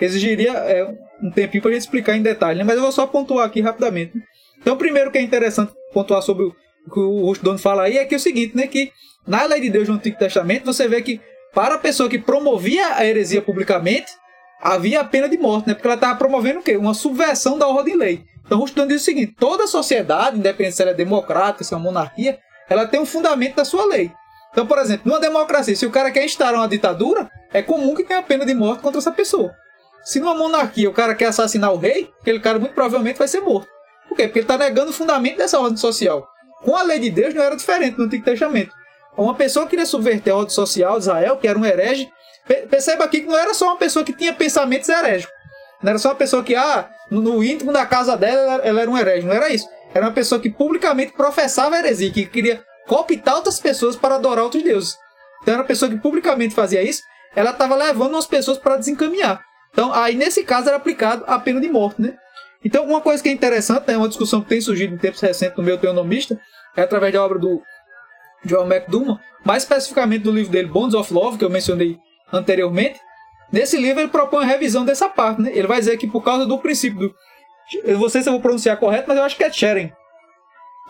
exigiria é, um tempinho para a gente explicar em detalhe, né? mas eu vou só pontuar aqui rapidamente. Então, primeiro que é interessante pontuar sobre o o Rushdon fala aí é que é o seguinte, né, que na lei de Deus no Antigo Testamento você vê que para a pessoa que promovia a heresia publicamente, havia a pena de morte, né? Porque ela estava promovendo o quê? Uma subversão da ordem de lei. Então, Rushdon diz o seguinte: toda sociedade, independente se ela é democrática, se é uma monarquia, ela tem um fundamento da sua lei. Então, por exemplo, numa democracia, se o cara quer instaurar uma ditadura, é comum que tenha pena de morte contra essa pessoa. Se numa monarquia o cara quer assassinar o rei, aquele cara muito provavelmente vai ser morto. Por quê? Porque ele está negando o fundamento dessa ordem social. Com a lei de Deus não era diferente no Antigo Testamento. Uma pessoa queria subverter a ordem social de Israel, que era um herege. Perceba aqui que não era só uma pessoa que tinha pensamentos herégicos. Não era só uma pessoa que, ah, no, íntimo da casa dela, ela, era um herege. Não era isso. Era uma pessoa que publicamente professava heresia, que queria cooptar outras pessoas para adorar outros deuses. Então era uma pessoa que publicamente fazia isso, ela estava levando as pessoas para desencaminhar. Então, aí nesse caso era aplicado a pena de morte, né? Então, uma coisa que é interessante, é né, uma discussão que tem surgido em tempos recentes no meu teonomista, é através da obra do John McDougall, mais especificamente do livro dele, Bonds of Love, que eu mencionei anteriormente. Nesse livro ele propõe a revisão dessa parte. Né? Ele vai dizer que por causa do princípio do. Eu não sei se eu vou pronunciar correto, mas eu acho que é Sharing.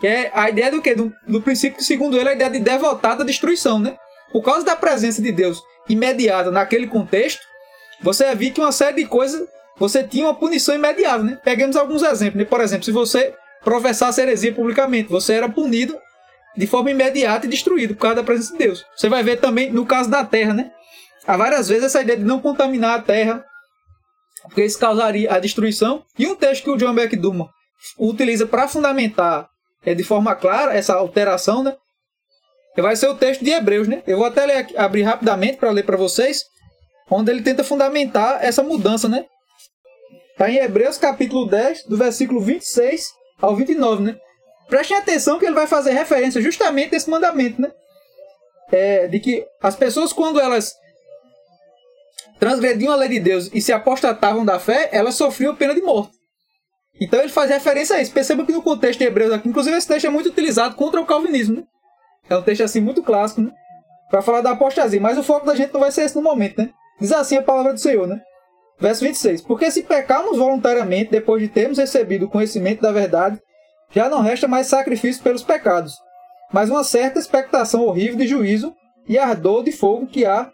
Que é a ideia do quê? Do, do princípio que, segundo ele, é a ideia de devotada destruição. Né? Por causa da presença de Deus imediata naquele contexto, você vê que uma série de coisas você tinha uma punição imediata, né? Pegamos alguns exemplos, né? Por exemplo, se você professasse heresia publicamente, você era punido de forma imediata e destruído por causa da presença de Deus. Você vai ver também no caso da terra, né? Há várias vezes essa ideia de não contaminar a terra, porque isso causaria a destruição. E um texto que o John Beck Duma utiliza para fundamentar é, de forma clara essa alteração, né? Vai ser o texto de Hebreus, né? Eu vou até ler, abrir rapidamente para ler para vocês, onde ele tenta fundamentar essa mudança, né? Está em Hebreus capítulo 10, do versículo 26 ao 29, né? Prestem atenção que ele vai fazer referência justamente a esse mandamento, né? É, de que as pessoas, quando elas transgrediam a lei de Deus e se apostatavam da fé, elas sofriam pena de morte. Então ele faz referência a isso. Perceba que no contexto de Hebreus aqui, inclusive esse texto é muito utilizado contra o calvinismo, né? É um texto assim muito clássico, né? Para falar da apostasia, mas o foco da gente não vai ser esse no momento, né? Diz assim a palavra do Senhor, né? Verso 26. Porque se pecarmos voluntariamente depois de termos recebido o conhecimento da verdade, já não resta mais sacrifício pelos pecados, mas uma certa expectação horrível de juízo e ardor de fogo que há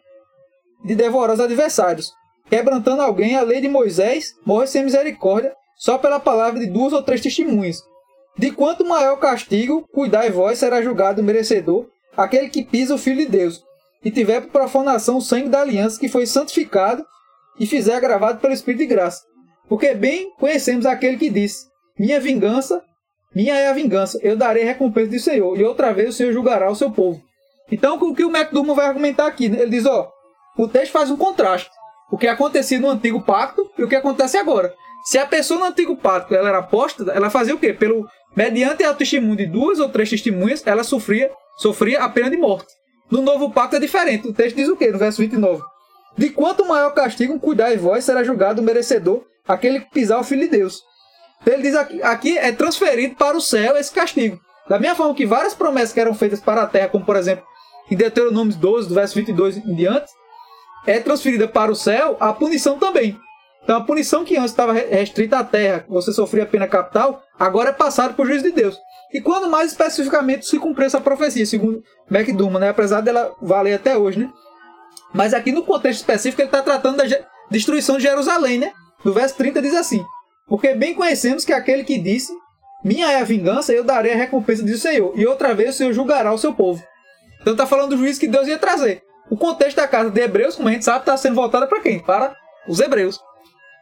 de devorar os adversários. Quebrantando alguém a lei de Moisés, morre sem misericórdia, só pela palavra de duas ou três testemunhas. De quanto maior castigo, cuidai vós, será julgado merecedor aquele que pisa o Filho de Deus, e tiver por profanação o sangue da aliança que foi santificado e fizer agravado pelo Espírito de graça. Porque bem conhecemos aquele que disse: Minha vingança, minha é a vingança, eu darei recompensa do Senhor, e outra vez o Senhor julgará o seu povo. Então, o que o McDormand vai argumentar aqui? Ele diz: Ó, o texto faz um contraste. o que acontecia no antigo pacto e o que acontece agora. Se a pessoa no antigo pacto ela era apóstata, ela fazia o quê? Pelo mediante o testemunho de duas ou três testemunhas, ela sofria, sofria a pena de morte. No novo pacto é diferente. O texto diz o quê? No verso 29. De quanto maior castigo cuidai vós será julgado o merecedor aquele que pisar o filho de Deus. Ele diz aqui, aqui é transferido para o céu esse castigo. Da mesma forma que várias promessas que eram feitas para a terra, como por exemplo em Deuteronômio 12, do verso 22 em diante, é transferida para o céu a punição também. Então a punição que antes estava restrita à terra, você sofria pena capital, agora é passada por juízo de Deus. E quando mais especificamente se cumprir essa profecia, segundo McDuman, né? apesar dela valer até hoje, né? Mas aqui no contexto específico ele está tratando da destruição de Jerusalém, né? No verso 30 diz assim: Porque bem conhecemos que aquele que disse: Minha é a vingança, eu darei a recompensa, diz Senhor, e outra vez o Senhor julgará o seu povo. Então está falando do juízo que Deus ia trazer. O contexto da casa de Hebreus, como a gente sabe, está sendo voltada para quem? Para os hebreus.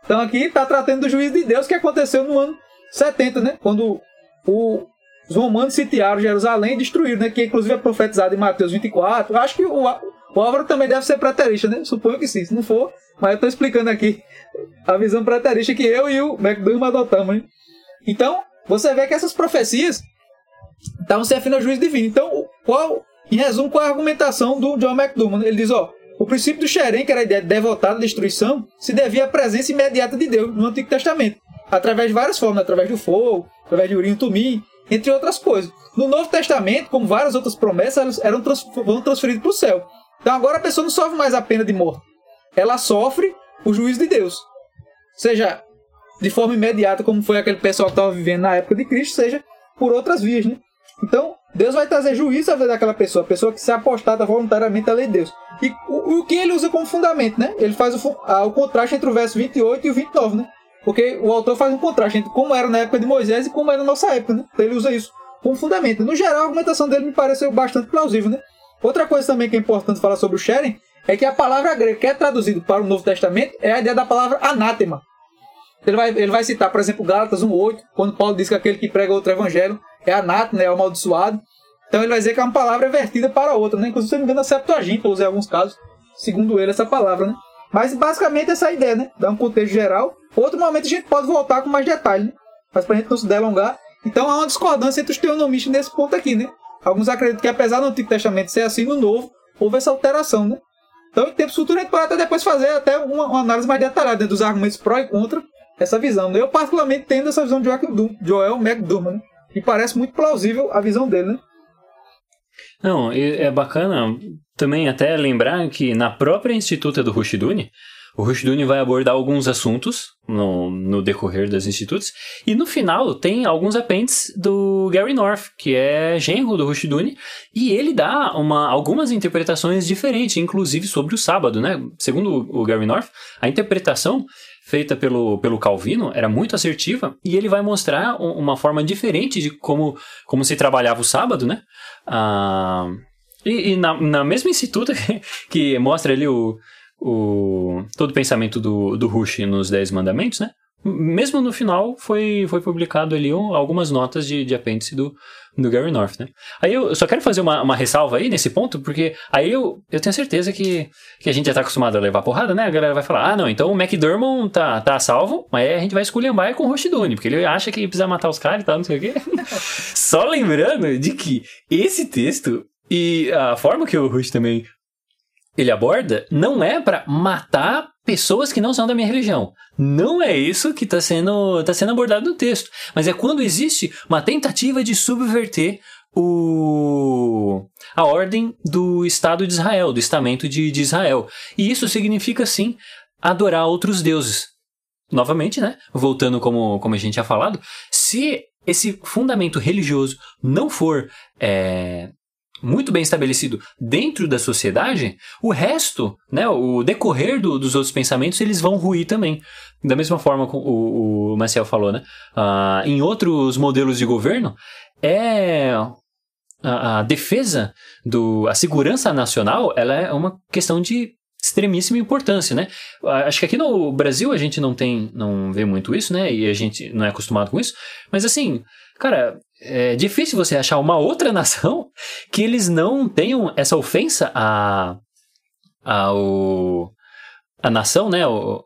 Então aqui está tratando do juízo de Deus que aconteceu no ano 70, né? Quando o, os romanos sitiaram Jerusalém e destruíram, né? Que inclusive é profetizado em Mateus 24. Acho que o, Álvaro também deve ser preterista, né? Suponho que sim. Se não for, mas eu estou explicando aqui a visão preterista que eu e o McDougall adotamos, né? Então, você vê que essas profecias estavam se afirmando ao juízo divino. Então, qual, em resumo, qual é a argumentação do John McDougall? Ele diz, ó, o princípio do Xerém, que era a ideia de devotar a destruição, se devia à presença imediata de Deus no Antigo Testamento, através de várias formas, através do fogo, através de Urim e Tumim, entre outras coisas. No Novo Testamento, como várias outras promessas, elas eram trans, foram transferidas para o céu. Então agora a pessoa não sofre mais a pena de morte. Ela sofre o juízo de Deus. Seja de forma imediata, como foi aquele pessoal que estava vivendo na época de Cristo, seja por outras vias. Né? Então, Deus vai trazer juízo à vida daquela pessoa, a pessoa que se apostata voluntariamente à lei de Deus. E o, o que ele usa como fundamento, né? Ele faz o, a, o contraste entre o verso 28 e o 29, né? Porque o autor faz um contraste entre como era na época de Moisés e como era na nossa época, né? Então ele usa isso como fundamento. No geral, a argumentação dele me pareceu bastante plausível, né? Outra coisa também que é importante falar sobre o sharing é que a palavra grega que é traduzido para o Novo Testamento é a ideia da palavra anátema. Ele vai, ele vai citar, por exemplo, Gálatas 1,8, quando Paulo diz que aquele que prega outro evangelho é anátema, é amaldiçoado. Então ele vai dizer que é uma palavra vertida para outra, né? Inclusive, se não me engano, a Septuaginta usa em alguns casos, segundo ele, essa palavra, né? Mas basicamente essa é ideia, né? Dá um contexto geral. Outro momento a gente pode voltar com mais detalhes, né? Mas para a gente não se delongar. Então há uma discordância entre os teonomistas nesse ponto aqui, né? Alguns acreditam que apesar do Antigo Testamento ser assim, no Novo houve essa alteração, né? Então, em tempos futuros, a gente pode até depois fazer até uma, uma análise mais detalhada dos argumentos pró e contra essa visão. Né? Eu, particularmente, tendo essa visão de Joel McDurman, né? E parece muito plausível a visão dele, né? Não, é bacana também até lembrar que na própria Instituta do Rushduni, o Rushduni vai abordar alguns assuntos no, no decorrer das institutos. E no final tem alguns apêndices do Gary North, que é genro do Rushduni, e ele dá uma, algumas interpretações diferentes, inclusive sobre o sábado, né? Segundo o Gary North, a interpretação feita pelo, pelo Calvino era muito assertiva e ele vai mostrar uma forma diferente de como, como se trabalhava o sábado, né? Ah, e, e na, na mesma instituta que mostra ali o, o, todo o pensamento do, do Rush nos Dez Mandamentos, né? Mesmo no final foi, foi publicado ali um, algumas notas de, de apêndice do, do Gary North, né? Aí eu só quero fazer uma, uma ressalva aí nesse ponto, porque aí eu, eu tenho certeza que, que a gente já tá acostumado a levar porrada, né? A galera vai falar, ah, não, então o McDermott tá, tá salvo, mas aí a gente vai esculhambar com o Rushduni, porque ele acha que precisa matar os caras e tal, não sei o quê. só lembrando de que esse texto e a forma que o Rush também ele aborda não é para matar pessoas que não são da minha religião. Não é isso que está sendo, tá sendo abordado no texto. Mas é quando existe uma tentativa de subverter o, a ordem do Estado de Israel, do estamento de, de Israel. E isso significa, sim, adorar outros deuses. Novamente, né? Voltando como, como a gente tinha falado, se esse fundamento religioso não for é, muito bem estabelecido dentro da sociedade, o resto, né, o decorrer do, dos outros pensamentos, eles vão ruir também. Da mesma forma que o, o Marcel falou, né? Uh, em outros modelos de governo, é a, a, defesa do a segurança nacional ela é uma questão de extremíssima importância, né? Acho que aqui no Brasil a gente não tem, não vê muito isso, né? E a gente não é acostumado com isso. Mas assim, cara, é difícil você achar uma outra nação que eles não tenham essa ofensa a, ao, a nação, né,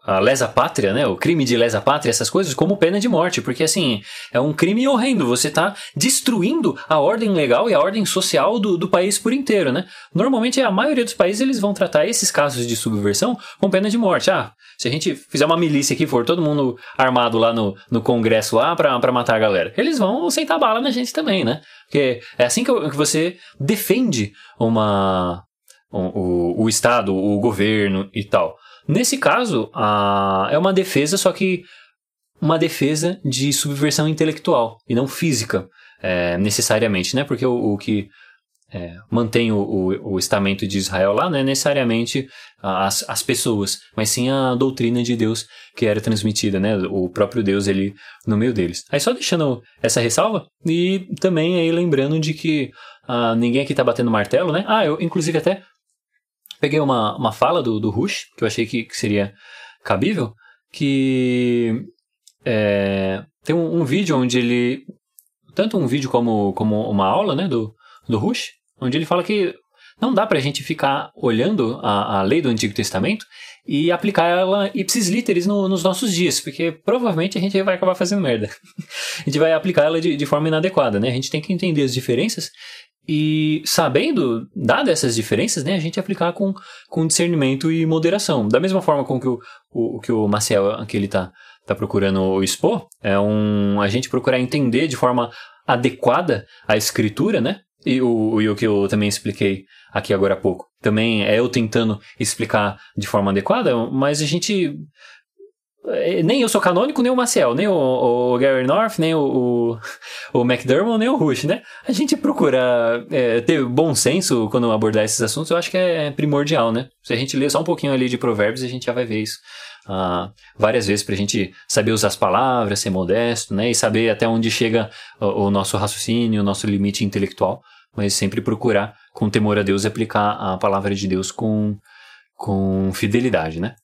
a lesa pátria, né, o crime de lesa pátria, essas coisas, como pena de morte, porque assim, é um crime horrendo, você está destruindo a ordem legal e a ordem social do, do país por inteiro, né? Normalmente a maioria dos países eles vão tratar esses casos de subversão com pena de morte. Ah, se a gente fizer uma milícia aqui, for todo mundo armado lá no, no congresso lá para matar a galera, eles vão sentar bala na gente também, né? Porque é assim que, você defende uma, o, o Estado, o governo e tal. Nesse caso, a, é uma defesa, só que uma defesa de subversão intelectual e não física, é, necessariamente, né? Porque o, o que é, mantém o, o, o, estamento de Israel lá não é necessariamente as, as pessoas, mas sim a doutrina de Deus que era transmitida, né? O próprio Deus ali no meio deles. Aí só deixando essa ressalva e também aí lembrando de que ah, ninguém aqui tá batendo martelo, né? Ah, eu inclusive até peguei uma, uma fala do, do Rush, que eu achei que, que seria cabível, que é, tem um, um, vídeo onde ele. Tanto um vídeo como, como uma aula né, do, do Rush, onde ele fala que não dá pra gente ficar olhando a, a lei do Antigo Testamento e aplicar ela ipsis literis no, nos nossos dias, porque provavelmente a gente vai acabar fazendo merda. a gente vai aplicar ela de, de forma inadequada, né? A gente tem que entender as diferenças e sabendo, dadas essas diferenças, né, a gente aplicar com, com discernimento e moderação. Da mesma forma com que o, o, que o Maciel aqui ele tá, tá procurando expor, é um, a gente procurar entender de forma adequada a escritura, né? E o, e o que eu também expliquei aqui agora há pouco. Também é eu tentando explicar de forma adequada, mas a gente nem eu sou canônico, nem o Maciel, nem o, o Gary North, nem o, o, o McDermott, nem o Rush, né? A gente procura é, ter bom senso quando abordar esses assuntos, eu acho que é primordial, né? Se a gente ler só um pouquinho ali de provérbios, a gente já vai ver isso uh, várias vezes pra gente saber usar as palavras, ser modesto, né? E saber até onde chega o, o nosso raciocínio, o nosso limite intelectual, mas sempre procurar, com temor a Deus, aplicar a palavra de Deus com, com fidelidade, né?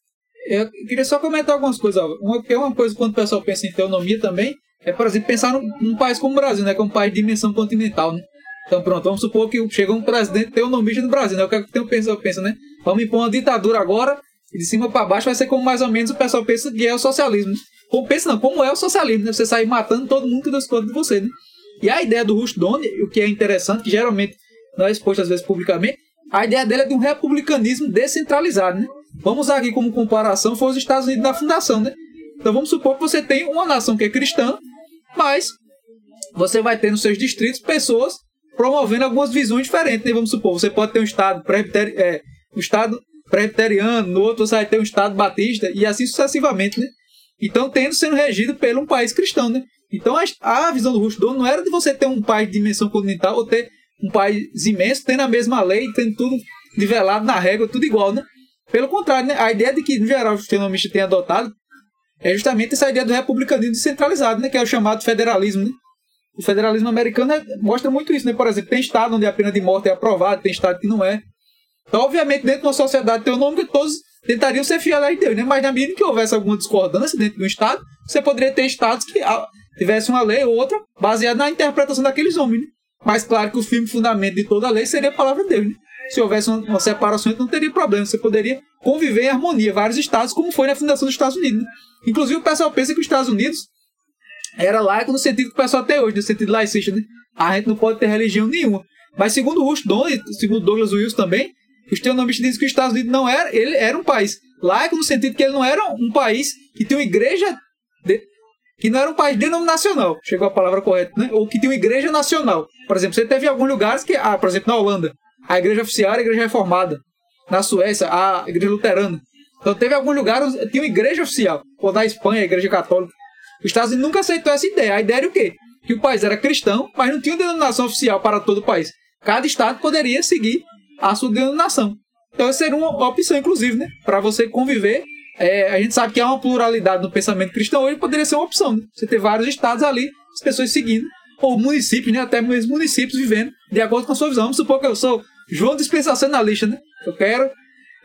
Eu queria só comentar algumas coisas. Uma, é uma coisa quando o pessoal pensa em teonomia também, é, por exemplo, pensar num, num país como o Brasil, né? Que é um país de dimensão continental, né? Então, pronto, vamos supor que chega um presidente teonomista no Brasil, né? O que, é que o pessoal pensa, né? Vamos impor uma ditadura agora, e de cima para baixo vai ser como mais ou menos o pessoal pensa que é o socialismo. Né? Como pensa não, como é o socialismo, né? Você sair matando todo mundo que discorda de você, né? E a ideia do Rushdon, o que é interessante, que geralmente não é exposto às vezes publicamente, a ideia dele é de um republicanismo descentralizado, né? Vamos aqui como comparação foi os Estados Unidos na fundação, né? Então vamos supor que você tem uma nação que é cristã, mas você vai ter nos seus distritos pessoas promovendo algumas visões diferentes, né? Vamos supor, você pode ter um estado presbiteri é, um estado presbiteriano, no outro você vai ter um estado batista e assim sucessivamente, né? Então tendo sendo regido por um país cristão, né? Então a, a visão do Rushdon não era de você ter um país de dimensão continental ou ter um país imenso tendo a mesma lei, tendo tudo nivelado na régua, tudo igual, né? Pelo contrário, né? a ideia de que, no geral, os economistas têm adotado é justamente essa ideia do republicanismo descentralizado, né? que é o chamado federalismo. Né? O federalismo americano é, mostra muito isso. Né? Por exemplo, tem estado onde a pena de morte é aprovada, tem estado que não é. Então, obviamente, dentro de uma sociedade teonômica, todos tentariam ser fiéis a Deus, né? mas na medida que houvesse alguma discordância dentro do Estado, você poderia ter estados que ah, tivesse uma lei ou outra baseada na interpretação daqueles homens. Né? Mas claro que o firme fundamento de toda lei seria a palavra de Deus. Né? Se houvesse uma, separação, não teria problema. Você poderia conviver em harmonia vários estados, como foi na fundação dos Estados Unidos. Né? Inclusive, o pessoal pensa que os Estados Unidos era laico no sentido que o pessoal até hoje, no sentido laicista, né? A gente não pode ter religião nenhuma. Mas segundo o Rush segundo Douglas Wilson também, os teonomistas dizem que os Estados Unidos não era, ele era um país laico no sentido que ele não era um país que tinha uma igreja de, que não era um país denominacional, chegou a palavra correta, né? Ou que tinha uma igreja nacional. Por exemplo, você teve alguns lugares que, ah, por exemplo, na Holanda, a igreja oficial era a igreja reformada. Na Suécia, a igreja luterana. Então teve alguns lugares tinha uma igreja oficial. Ou na Espanha, a igreja católica. Os Estados Unidos nunca aceitou essa ideia. A ideia era o quê? Que o país era cristão, mas não tinha denominação oficial para todo o país. Cada estado poderia seguir a sua denominação. Então seria uma opção, inclusive, né? Para você conviver. É, a gente sabe que há uma pluralidade no pensamento cristão hoje, poderia ser uma opção. Né? Você ter vários estados ali, as pessoas seguindo. Ou municípios, né? Até mesmo municípios vivendo de acordo com a sua visão. Vamos supor que eu sou João dispensacionalista, né? Eu quero,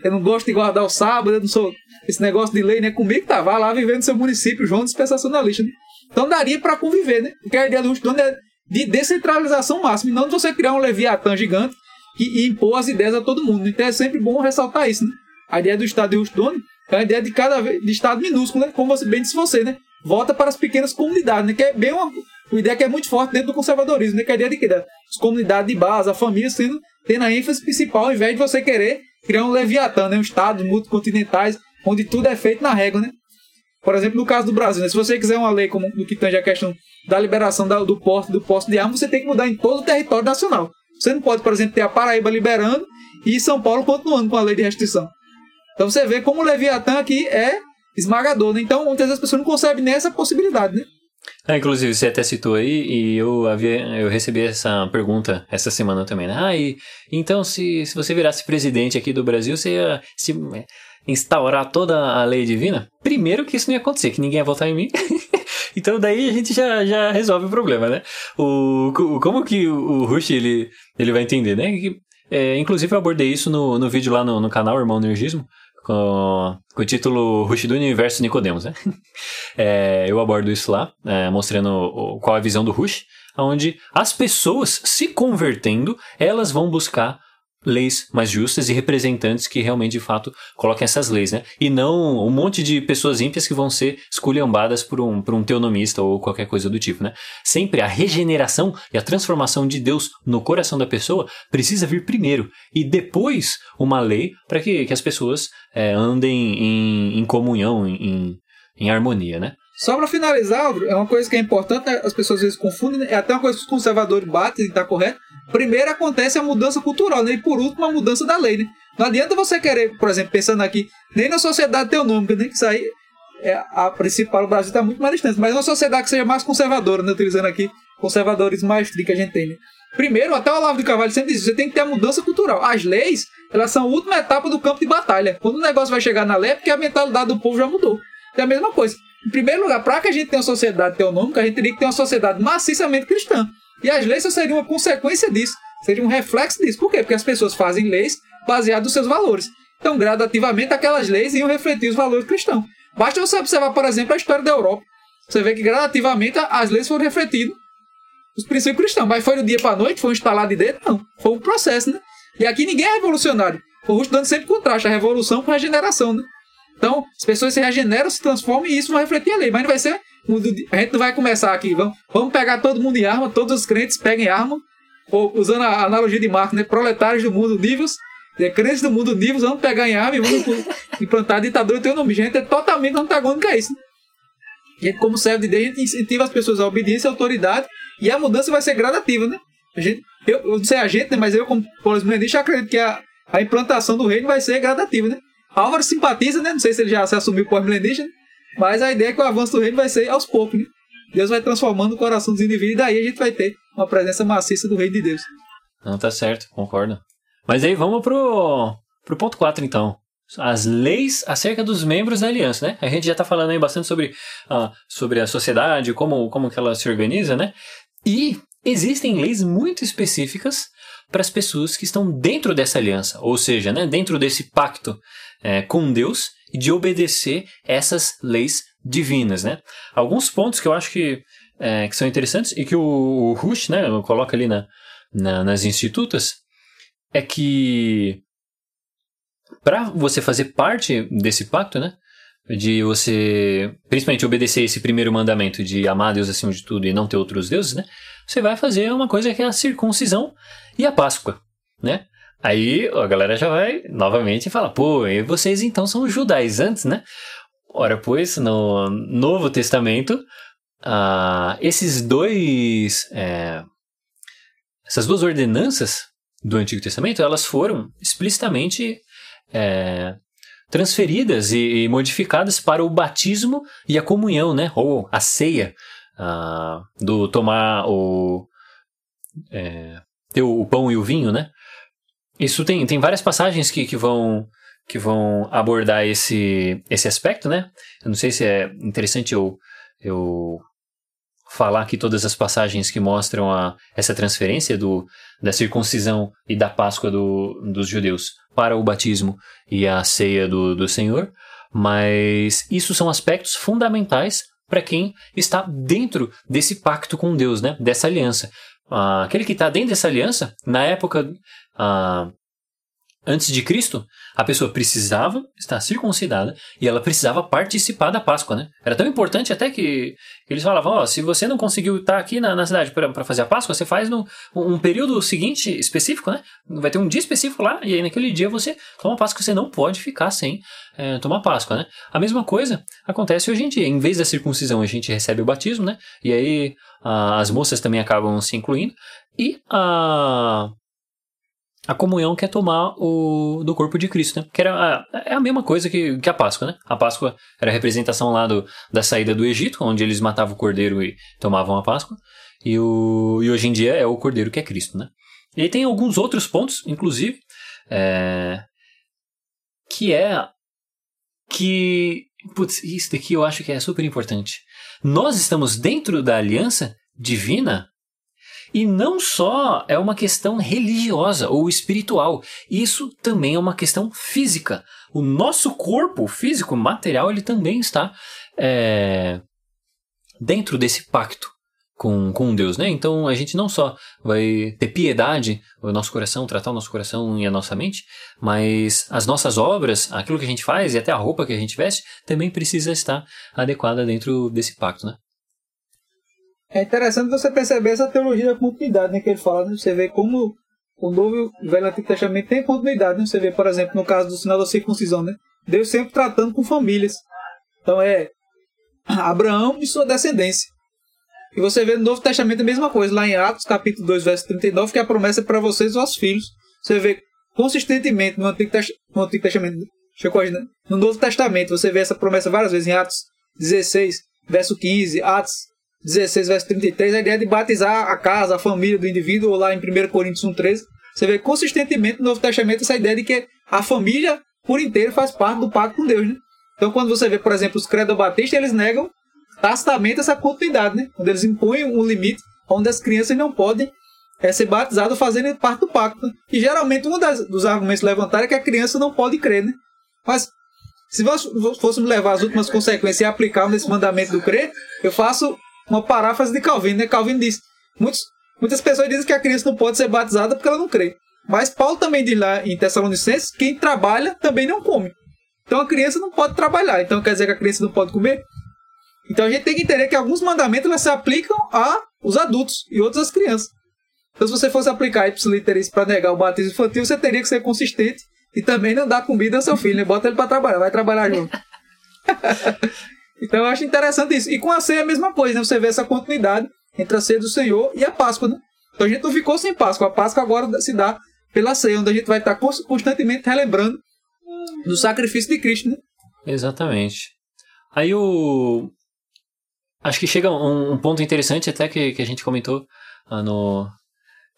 eu não gosto de guardar o sábado, eu não sou esse negócio de lei, né? Comigo tá, vai lá vivendo no seu município, João dispensacionalista, né? Então daria para conviver, né? Porque a ideia do Rustone é de descentralização máxima, e não de você criar um Leviatã gigante e, e, impor as ideias a todo mundo. Então é sempre bom ressaltar isso, né? A ideia do Estado de Rustone É a ideia de cada vez, de Estado minúsculo, né? Como você bem disse você, né? Volta para as pequenas comunidades, né? Que é bem uma, uma ideia que é muito forte dentro do conservadorismo, né? Que é a ideia de que as comunidades de base, a família sendo tendo a ênfase principal, ao invés de você querer criar um Leviatã, né? Um Estado multicontinentais, onde tudo é feito na régua, né? Por exemplo, no caso do Brasil, né? se você quiser uma lei como no que tange a questão da liberação da, do porte do posto de armas, você tem que mudar em todo o território nacional. Você não pode, por exemplo, ter a Paraíba liberando e São Paulo continuando com a lei de restrição. Então você vê como o Leviatã aqui é esmagador, né? Então muitas vezes as pessoas não concebem nem essa possibilidade, né? Ah, inclusive, você até citou aí, e eu havia, eu recebi essa pergunta essa semana também, né? Ah, e, então se, se você virasse presidente aqui do Brasil, você ia se, instaurar toda a lei divina? Primeiro que isso não ia acontecer, que ninguém ia votar em mim. então daí a gente já, já resolve o problema, né? O, como que o Rush ele, ele vai entender, né? Que, é, inclusive eu abordei isso no, no vídeo lá no, no canal Irmão Energismo, com, com o título Rush do Universo Nicodemos, né? É, eu abordo isso lá, é, mostrando qual é a visão do Rush, onde as pessoas se convertendo, elas vão buscar leis mais justas e representantes que realmente, de fato, coloquem essas leis, né? E não um monte de pessoas ímpias que vão ser esculhambadas por um, por um teonomista ou qualquer coisa do tipo, né? Sempre a regeneração e a transformação de Deus no coração da pessoa precisa vir primeiro e depois uma lei para que, que as pessoas é, andem em, em comunhão, em, em harmonia, né? Só para finalizar, é uma coisa que é importante, né? as pessoas às vezes confundem, né? é até uma coisa que os conservadores batem e está correto. Primeiro acontece a mudança cultural, né? E por último a mudança da lei, né? Não adianta você querer, por exemplo, pensando aqui, nem na sociedade teonômica, né? Que isso aí é a principal, o Brasil está muito mais distante, mas uma sociedade que seja mais conservadora, né? Utilizando aqui conservadores mais que a gente tem, né? Primeiro, até o Olavo de Carvalho sempre diz, você tem que ter a mudança cultural. As leis, elas são a última etapa do campo de batalha. Quando o negócio vai chegar na lei, é porque a mentalidade do povo já mudou. É a mesma coisa. Em primeiro lugar, para que a gente tenha uma sociedade teonômica, a gente teria que ter uma sociedade maciçamente cristã. E as leis só seriam uma consequência disso, seria um reflexo disso. Por quê? Porque as pessoas fazem leis baseadas nos seus valores. Então, gradativamente, aquelas leis iam refletir os valores cristãos. Basta você observar, por exemplo, a história da Europa. Você vê que gradativamente as leis foram refletindo os princípios cristãos. Mas foi do dia para a noite? Foi instalar de dedo? Não. Foi um processo, né? E aqui ninguém é revolucionário. O Russo dando sempre contraste a revolução com a regeneração, né? Então, as pessoas se regeneram, se transformam e isso vai refletir a lei. Mas não vai ser. A gente não vai começar aqui. Vamos, vamos pegar todo mundo em arma, todos os crentes peguem arma. Ou, usando a analogia de Marco, né? Proletários do mundo níveis, né? crentes do mundo níveis, vamos pegar em arma e vamos implantar ditadura teu nome. Gente é totalmente antagônico a isso. Né? A gente, como servo de Deus, a gente incentiva as pessoas à obediência e autoridade. E a mudança vai ser gradativa, né? A gente, eu, eu não sei a gente, né? Mas eu, como Paulo Mendes, acredito que a, a implantação do reino vai ser gradativa, né? Álvaro simpatiza, né? Não sei se ele já se assumiu por milendista, né? mas a ideia é que o avanço do reino vai ser aos poucos, né? Deus vai transformando o coração dos indivíduos e daí a gente vai ter uma presença maciça do reino de Deus. Não, tá certo, concordo. Mas aí vamos pro, pro ponto 4 então. As leis acerca dos membros da aliança, né? A gente já tá falando aí bastante sobre, uh, sobre a sociedade, como, como que ela se organiza, né? E existem leis muito específicas para as pessoas que estão dentro dessa aliança, ou seja, né, dentro desse pacto é, com Deus e de obedecer essas leis divinas, né? Alguns pontos que eu acho que, é, que são interessantes e que o, Rush, né, coloca ali na, na, nas institutas, é que para você fazer parte desse pacto, né, de você, principalmente obedecer esse primeiro mandamento de amar Deus acima de tudo e não ter outros deuses, né, você vai fazer uma coisa que é a circuncisão e a Páscoa, né? Aí a galera já vai novamente falar, pô, e vocês então são judaizantes, né? Ora, pois, no Novo Testamento, ah, esses dois. É, essas duas ordenanças do Antigo Testamento, elas foram explicitamente é, transferidas e, e, modificadas para o batismo e a comunhão, né? Ou a ceia, ah, do tomar o. É, ter o pão e o vinho, né? Isso tem, tem várias passagens que, que vão que vão abordar esse, esse aspecto, né? Eu não sei se é interessante eu, eu falar aqui todas as passagens que mostram a, essa transferência do, da circuncisão e da Páscoa do, dos judeus para o batismo e a ceia do, do Senhor, mas isso são aspectos fundamentais para quem está dentro desse pacto com Deus, né? dessa aliança. Ah, aquele que está dentro dessa aliança, na época ah, Antes de Cristo, a pessoa precisava estar circuncidada e ela precisava participar da Páscoa, né? Era tão importante até que eles falavam, ó, oh, se você não conseguiu estar aqui na, na cidade para fazer a Páscoa, você faz no um período seguinte específico, né? Vai ter um dia específico lá e aí naquele dia você toma Páscoa, você não pode ficar sem é, tomar Páscoa, né? A mesma coisa acontece hoje em dia. Em vez da circuncisão, a gente recebe o batismo, né? E aí a, as moças também acabam se incluindo e a a comunhão que é tomar o, do corpo de Cristo, né? Que era a, é a mesma coisa que, que a Páscoa, né? A Páscoa era a representação lá do, da saída do Egito, onde eles matavam o cordeiro e tomavam a Páscoa. E, o, e hoje em dia é o cordeiro que é Cristo, né? E aí tem alguns outros pontos, inclusive, é, que é que. Putz, isso daqui eu acho que é super importante. Nós estamos dentro da aliança divina e não só é uma questão religiosa ou espiritual, isso também é uma questão física. O nosso corpo físico, material, ele também está é, dentro desse pacto com, com Deus, né? Então a gente não só vai ter piedade o nosso coração, tratar o nosso coração e a nossa mente, mas as nossas obras, aquilo que a gente faz e até a roupa que a gente veste, também precisa estar adequada dentro desse pacto, né? É interessante você perceber essa teologia da continuidade, né, que ele fala, né? Você vê como o Novo e o Velho Antigo Testamento tem continuidade, né? Você vê, por exemplo, no caso do sinal da circuncisão, né? Deus sempre tratando com famílias. Então é Abraão e sua descendência. E você vê no Novo Testamento a mesma coisa, lá em Atos, capítulo 2, verso 39, que a promessa é para vocês e vossos filhos. Você vê consistentemente no Antigo, no Antigo Testamento, né? no Novo Testamento, você vê essa promessa várias vezes em Atos 16, verso 15, Atos 16, verso 33, a ideia de batizar a casa, a família do indivíduo, lá em 1 Coríntios 1,13, você vê consistentemente no Novo Testamento essa ideia de que a família por inteiro faz parte do pacto com Deus, né? Então, quando você vê, por exemplo, os credo-batistas, eles negam tacitamente essa continuidade, né? Quando eles impõem um limite onde as crianças não podem é, ser batizadas fazendo parte do pacto. Né? E geralmente um das, dos argumentos levantados é que a criança não pode crer, né? Mas se nós fôssemos levar as últimas consequências e aplicar nesse mandamento do crer, eu faço uma paráfrase de Calvino, né? Calvino diz: muitos, muitas pessoas dizem que a criança não pode ser batizada porque ela não crê. Mas Paulo também diz lá em Tessalonicenses: quem trabalha também não come. Então a criança não pode trabalhar. Então quer dizer que a criança não pode comer? Então a gente tem que entender que alguns mandamentos se aplicam a os adultos e outros às crianças. Então se você fosse aplicar ipsiliteris para negar o batismo infantil, você teria que ser consistente e também não dar comida ao seu filho, né? Bota ele para trabalhar, vai trabalhar junto. Então eu acho interessante isso. E com a ceia é a mesma coisa, né? Você vê essa continuidade entre a ceia do Senhor e a Páscoa, né? Então a gente não ficou sem Páscoa. A Páscoa agora se dá pela ceia, onde a gente vai estar constantemente relembrando do sacrifício de Cristo, né? Exatamente. Aí o. Acho que chega um, um ponto interessante até que, que a gente comentou ah, no.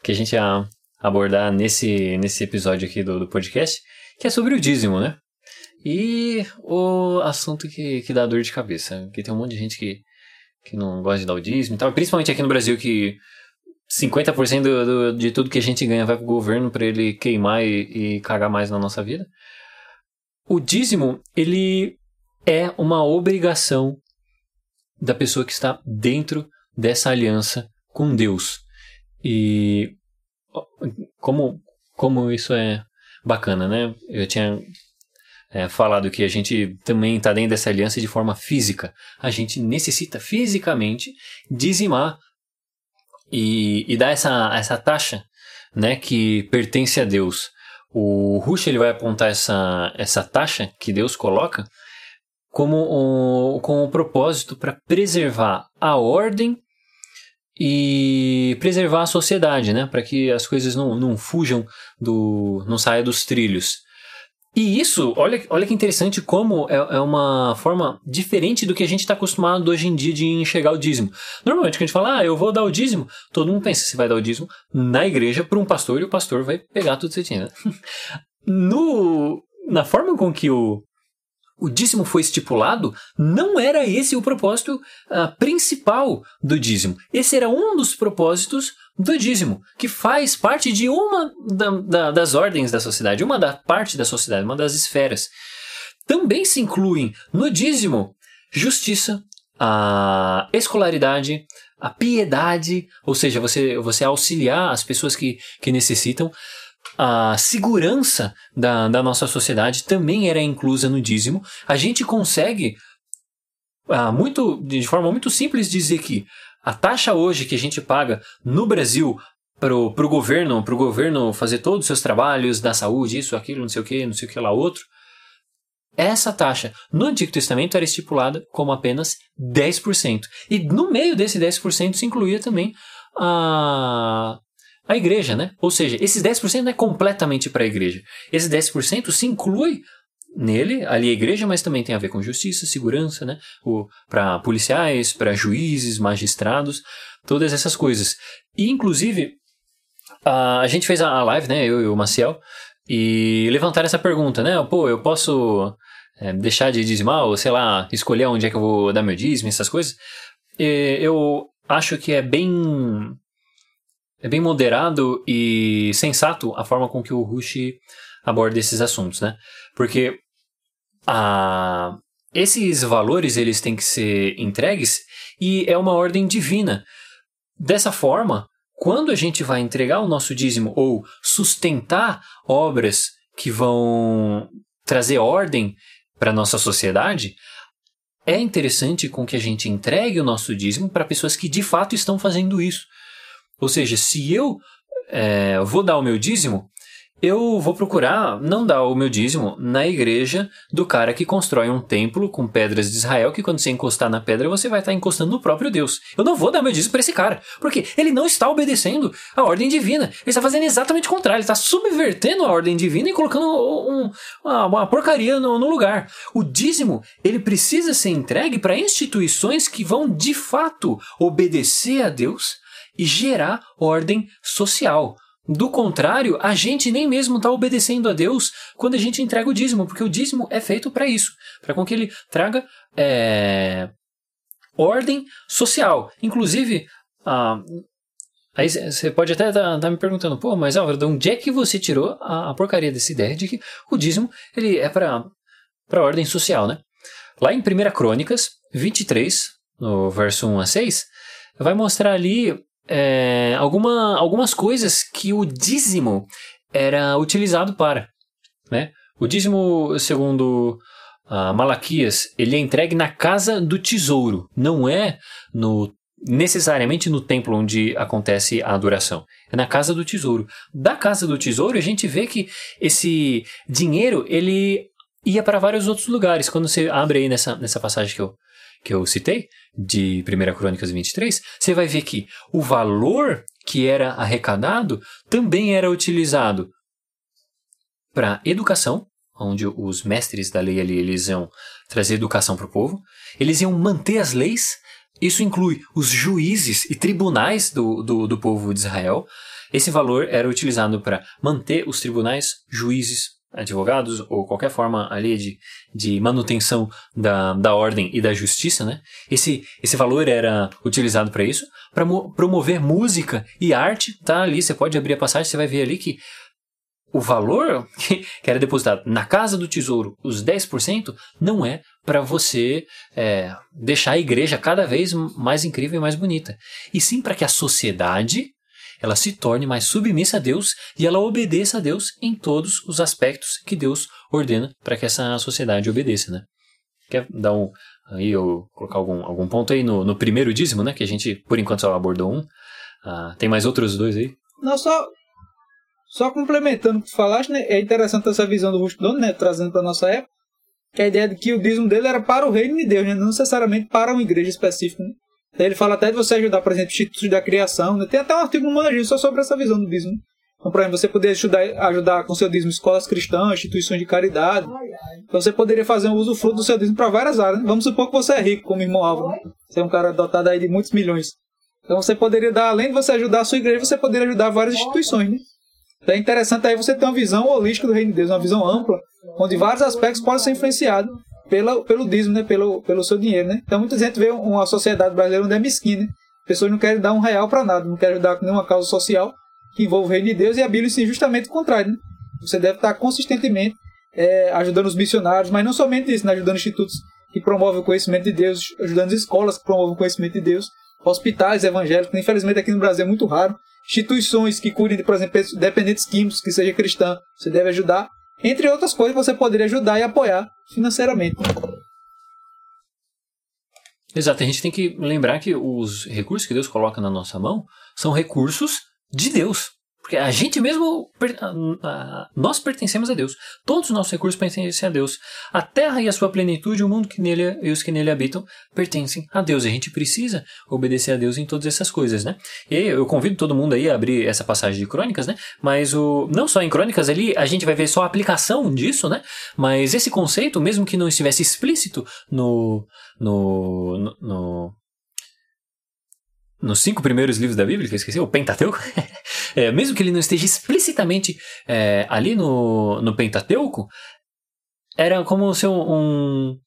que a gente ia abordar nesse, nesse episódio aqui do, do podcast, que é sobre o dízimo, né? E o assunto que, que dá dor de cabeça, que tem um monte de gente que, que não gosta de dar o dízimo e tal, principalmente aqui no Brasil que 50% do, do, de tudo que a gente ganha vai pro governo para ele queimar e, e cagar mais na nossa vida. O dízimo, ele é uma obrigação da pessoa que está dentro dessa aliança com Deus. E como, como isso é bacana, né? Eu tinha é, falado que a gente também está dentro dessa aliança de forma física. A gente necessita fisicamente dizimar e, e dar essa, essa taxa né, que pertence a Deus. O Rush ele vai apontar essa, essa taxa que Deus coloca como um, com o propósito para preservar a ordem e preservar a sociedade, né? Para que as coisas não, não fujam do, não saiam dos trilhos. E isso, olha, olha que interessante como é, é uma forma diferente do que a gente está acostumado hoje em dia de enxergar o dízimo. Normalmente, quando a gente fala, ah, eu vou dar o dízimo, todo mundo pensa, você vai dar o dízimo na igreja para um pastor e o pastor vai pegar tudo que você tinha. No, na forma com que o, o dízimo foi estipulado, não era esse o propósito uh, principal do dízimo. Esse era um dos propósitos do dízimo, que faz parte de uma da, da, das ordens da sociedade, uma da parte da sociedade, uma das esferas. Também se incluem no dízimo justiça, a escolaridade, a piedade, ou seja, você, você auxiliar as pessoas que, que necessitam, a segurança da, da nossa sociedade também era inclusa no dízimo. A gente consegue, ah, muito, de forma muito simples, dizer que a taxa hoje que a gente paga no Brasil pro, pro governo, pro governo fazer todos os seus trabalhos da saúde, isso, aquilo, não sei o que, não sei o que lá outro, essa taxa no Antigo Testamento era estipulada como apenas 10%. E no meio desse 10% se incluía também a, a igreja, né? Ou seja, esses 10% não é completamente para a igreja. Esses 10% se inclui nele, ali a igreja, mas também tem a ver com justiça, segurança, né? Para policiais, para juízes, magistrados, todas essas coisas. E, inclusive, a, a gente fez a live, né? Eu e o Maciel, e levantaram essa pergunta, né? Pô, eu posso é, deixar de dizimar, ou sei lá, escolher onde é que eu vou dar meu dízimo, essas coisas? E eu acho que é bem é bem moderado e sensato a forma com que o Rush aborda esses assuntos, né? Porque a, esses valores eles têm que ser entregues e é uma ordem divina. Dessa forma, quando a gente vai entregar o nosso dízimo ou sustentar obras que vão trazer ordem para a nossa sociedade, é interessante com que a gente entregue o nosso dízimo para pessoas que de fato estão fazendo isso. Ou seja, se eu é, vou dar o meu dízimo, eu vou procurar não dar o meu dízimo na igreja do cara que constrói um templo com pedras de Israel, que quando você encostar na pedra, você vai estar encostando no próprio Deus. Eu não vou dar meu dízimo para esse cara, porque ele não está obedecendo a ordem divina. Ele está fazendo exatamente o contrário, ele está subvertendo a ordem divina e colocando um, uma, uma, porcaria no, no lugar. O dízimo, ele precisa ser entregue para instituições que vão de fato obedecer a Deus e gerar ordem social. Do contrário, a gente nem mesmo está obedecendo a Deus quando a gente entrega o dízimo, porque o dízimo é feito para isso, para com que ele traga é, ordem social. Inclusive, ah, aí você pode até estar tá, tá me perguntando, pô, mas Álvaro, de onde é que você tirou a, a porcaria dessa ideia de que o dízimo ele é para ordem social, né? Lá em 1 Crônicas 23, no verso 1 a 6, vai mostrar ali é, alguma, algumas coisas que o dízimo era utilizado para. Né? O dízimo, segundo uh, Malaquias, ele é entregue na casa do tesouro, não é no necessariamente no templo onde acontece a adoração. É na casa do tesouro. Da casa do tesouro, a gente vê que esse dinheiro ele ia para vários outros lugares. Quando você abre aí nessa, nessa passagem que eu, que eu citei, de 1 Crônicas 23, você vai ver que o valor que era arrecadado também era utilizado para educação, onde os mestres da lei ali eles iam trazer educação para o povo, eles iam manter as leis, isso inclui os juízes e tribunais do, do, do povo de Israel. Esse valor era utilizado para manter os tribunais, juízes, advogados ou qualquer forma ali de, de manutenção da, da ordem e da justiça, né? Esse, esse valor era utilizado para isso, para promover música e arte, tá ali, você pode abrir a passagem, você vai ver ali que o valor que, que era depositado na casa do tesouro, os 10%, não é para você é, deixar a igreja cada vez mais incrível e mais bonita, e sim para que a sociedade ela se torne mais submissa a Deus e ela obedeça a Deus em todos os aspectos que Deus ordena para que essa sociedade obedeça, né? Quer dar um aí eu colocar algum, algum ponto aí no, no primeiro dízimo, né? Que a gente por enquanto só abordou um. Ah, tem mais outros dois aí? Não, só só complementando o que tu falaste, né? É interessante essa visão do Rustodon, né? Trazendo para nossa época, que a ideia de que o dízimo dele era para o reino de Deus, né? não necessariamente para uma igreja específica. Né? Ele fala até de você ajudar, por exemplo, institutos da criação. Né? Tem até um artigo no Monagil só sobre essa visão do dízimo. Então, por exemplo, você poderia ajudar, ajudar com seu dízimo escolas cristãs, instituições de caridade. Então, você poderia fazer um uso fruto do seu dízimo para várias áreas. Né? Vamos supor que você é rico, como irmão Álvaro. Né? Você é um cara dotado aí de muitos milhões. Então, você poderia dar, além de você ajudar a sua igreja, você poderia ajudar várias instituições. Né? Então, é interessante aí você ter uma visão holística do reino de Deus, uma visão ampla, onde vários aspectos podem ser influenciados pela, pelo dízimo, né? Pelo, pelo seu dinheiro, né? Então muita gente vê uma sociedade brasileira onde é né? Pessoas não querem dar um real para nada, não querem ajudar com nenhuma causa social que envolva o reino de Deus e a Bíblia ensina justamente o contrário, né? Você deve estar consistentemente é, ajudando os missionários, mas não somente isso, né? ajudando institutos que promovem o conhecimento de Deus, ajudando as escolas que promovem o conhecimento de Deus, hospitais evangélicos, infelizmente aqui no Brasil é muito raro instituições que cuidem, por exemplo, dependentes químicos, que seja cristã, você deve ajudar. Entre outras coisas, você poderia ajudar e apoiar financeiramente. Exato, a gente tem que lembrar que os recursos que Deus coloca na nossa mão são recursos de Deus. Porque a gente mesmo, nós pertencemos a Deus. Todos os nossos recursos pertencem a Deus. A terra e a sua plenitude, o mundo que nele e os que nele habitam, pertencem a Deus. E a gente precisa obedecer a Deus em todas essas coisas, né? E eu convido todo mundo aí a abrir essa passagem de Crônicas, né? Mas o, não só em Crônicas ali, a gente vai ver só a aplicação disso, né? Mas esse conceito, mesmo que não estivesse explícito no, no, no, no nos cinco primeiros livros da Bíblia, que eu esqueci, o Pentateuco, é, mesmo que ele não esteja explicitamente é, ali no, no Pentateuco, era como se um,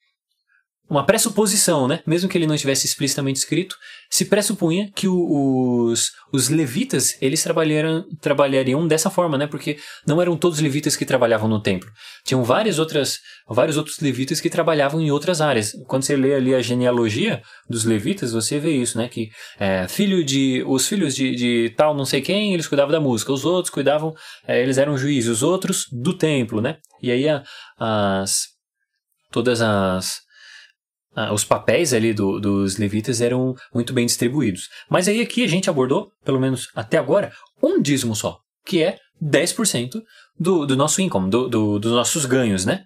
uma pressuposição, né? Mesmo que ele não estivesse explicitamente escrito, se pressupunha que os, os levitas eles trabalharam, trabalhariam dessa forma, né? Porque não eram todos os levitas que trabalhavam no templo. Tinham várias outras, vários outros levitas que trabalhavam em outras áreas. Quando você lê ali a genealogia dos levitas, você vê isso, né? Que é, filho de, os filhos de, de tal não sei quem, eles cuidavam da música. Os outros cuidavam, é, eles eram juízes. Os outros do templo, né? E aí a, as todas as ah, os papéis ali do, dos levitas eram muito bem distribuídos. Mas aí aqui a gente abordou, pelo menos até agora, um dízimo só, que é 10% do, do nosso income, do, do, dos nossos ganhos, né?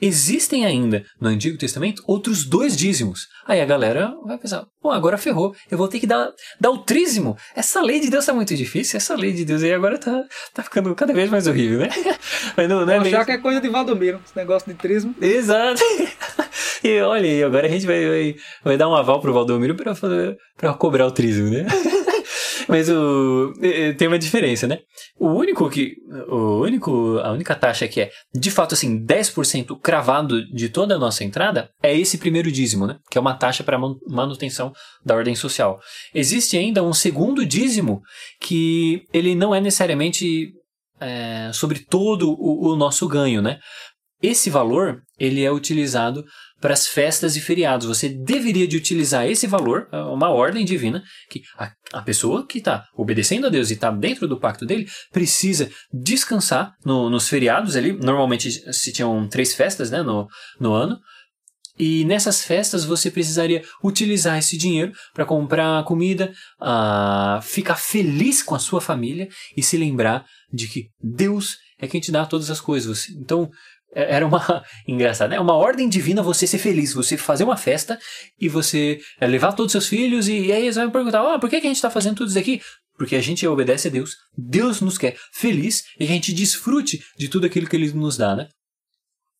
Existem ainda no Antigo Testamento outros dois dízimos. Aí a galera vai pensar, pô, agora ferrou, eu vou ter que dar, dar o trízimo. Essa lei de Deus tá muito difícil, essa lei de Deus aí agora tá, tá ficando cada vez mais horrível, né? Mas não, não é achar que é coisa de Valdomiro, esse negócio de trízimo. Exato. E olha agora a gente vai, vai, vai dar um aval pro Valdomiro pra, pra cobrar o trízimo, né? Mas o tem uma diferença, né? O único que o único a única taxa que é de fato assim 10% cravado de toda a nossa entrada é esse primeiro dízimo, né? Que é uma taxa para manutenção da ordem social. Existe ainda um segundo dízimo que ele não é necessariamente é, sobre todo o, o nosso ganho, né? Esse valor ele é utilizado para as festas e feriados. Você deveria de utilizar esse valor, é uma ordem divina, que a, a pessoa que está obedecendo a Deus e está dentro do pacto dele precisa descansar no, nos feriados ali. Normalmente se tinham três festas né, no, no ano. E nessas festas você precisaria utilizar esse dinheiro para comprar comida, uh, ficar feliz com a sua família e se lembrar de que Deus é quem te dá todas as coisas. Então, era uma engraçada, é uma ordem divina você ser feliz, você fazer uma festa e você é, levar todos os seus filhos e, e aí eles vão perguntar, ah, por que, que a gente está fazendo tudo isso aqui? Porque a gente obedece a Deus, Deus nos quer feliz e a gente desfrute de tudo aquilo que Ele nos dá, né?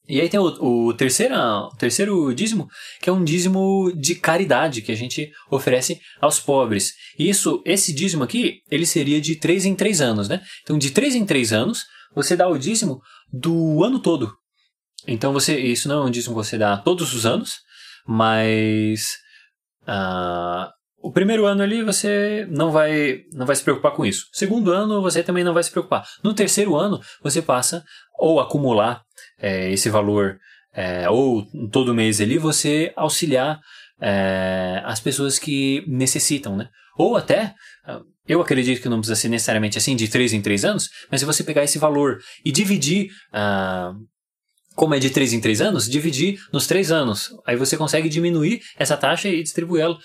E aí tem o, o, terceiro, o terceiro dízimo, que é um dízimo de caridade que a gente oferece aos pobres. E isso, esse dízimo aqui, ele seria de três em três anos, né? Então, de três em três anos, você dá o dízimo do ano todo. Então você, isso não é um dízimo que você dá todos os anos, mas uh, o primeiro ano ali você não vai, não vai se preocupar com isso. Segundo ano você também não vai se preocupar. No terceiro ano você passa ou acumular é, esse valor é, ou todo mês ali você auxiliar é, as pessoas que necessitam, né? Ou até eu acredito que não precisa ser necessariamente assim de três em três anos, mas se você pegar esse valor e dividir uh, como é de 3 em 3 anos, dividir nos 3 anos. Aí você consegue diminuir essa taxa e distribuí-la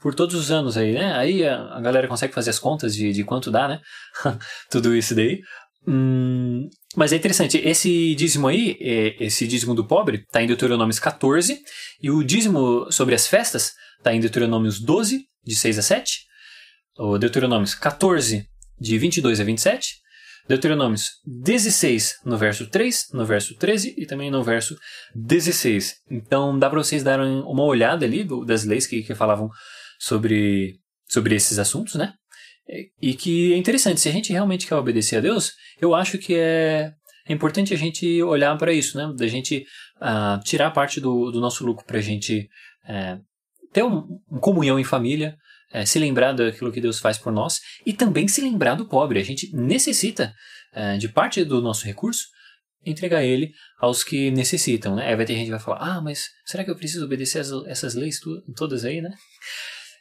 por todos os anos aí, né? Aí a, galera consegue fazer as contas de, de quanto dá, né? Tudo isso daí. Hum, mas é interessante, esse dízimo aí, é, esse dízimo do pobre, está em Deuteronômios 14, e o dízimo sobre as festas está em Deuteronômios 12, de 6 a 7, o Deuteronômios 14, de 22 a 27, Deuteronômios 16, no verso 3, no verso 13 e também no verso 16. Então dá para vocês darem uma olhada ali do, das leis que, que falavam sobre, sobre esses assuntos, né? E que é interessante, se a gente realmente quer obedecer a Deus, eu acho que é, é importante a gente olhar para isso, né? Da gente uh, tirar parte do, do nosso lucro para a gente uh, ter um, uma comunhão em família, é, se lembrar daquilo que Deus faz por nós e também se lembrar do pobre. A gente necessita é, de parte do nosso recurso entregar ele aos que necessitam, né? Aí vai ter gente que vai falar, ah, mas será que eu preciso obedecer as, essas leis tu, todas aí, né?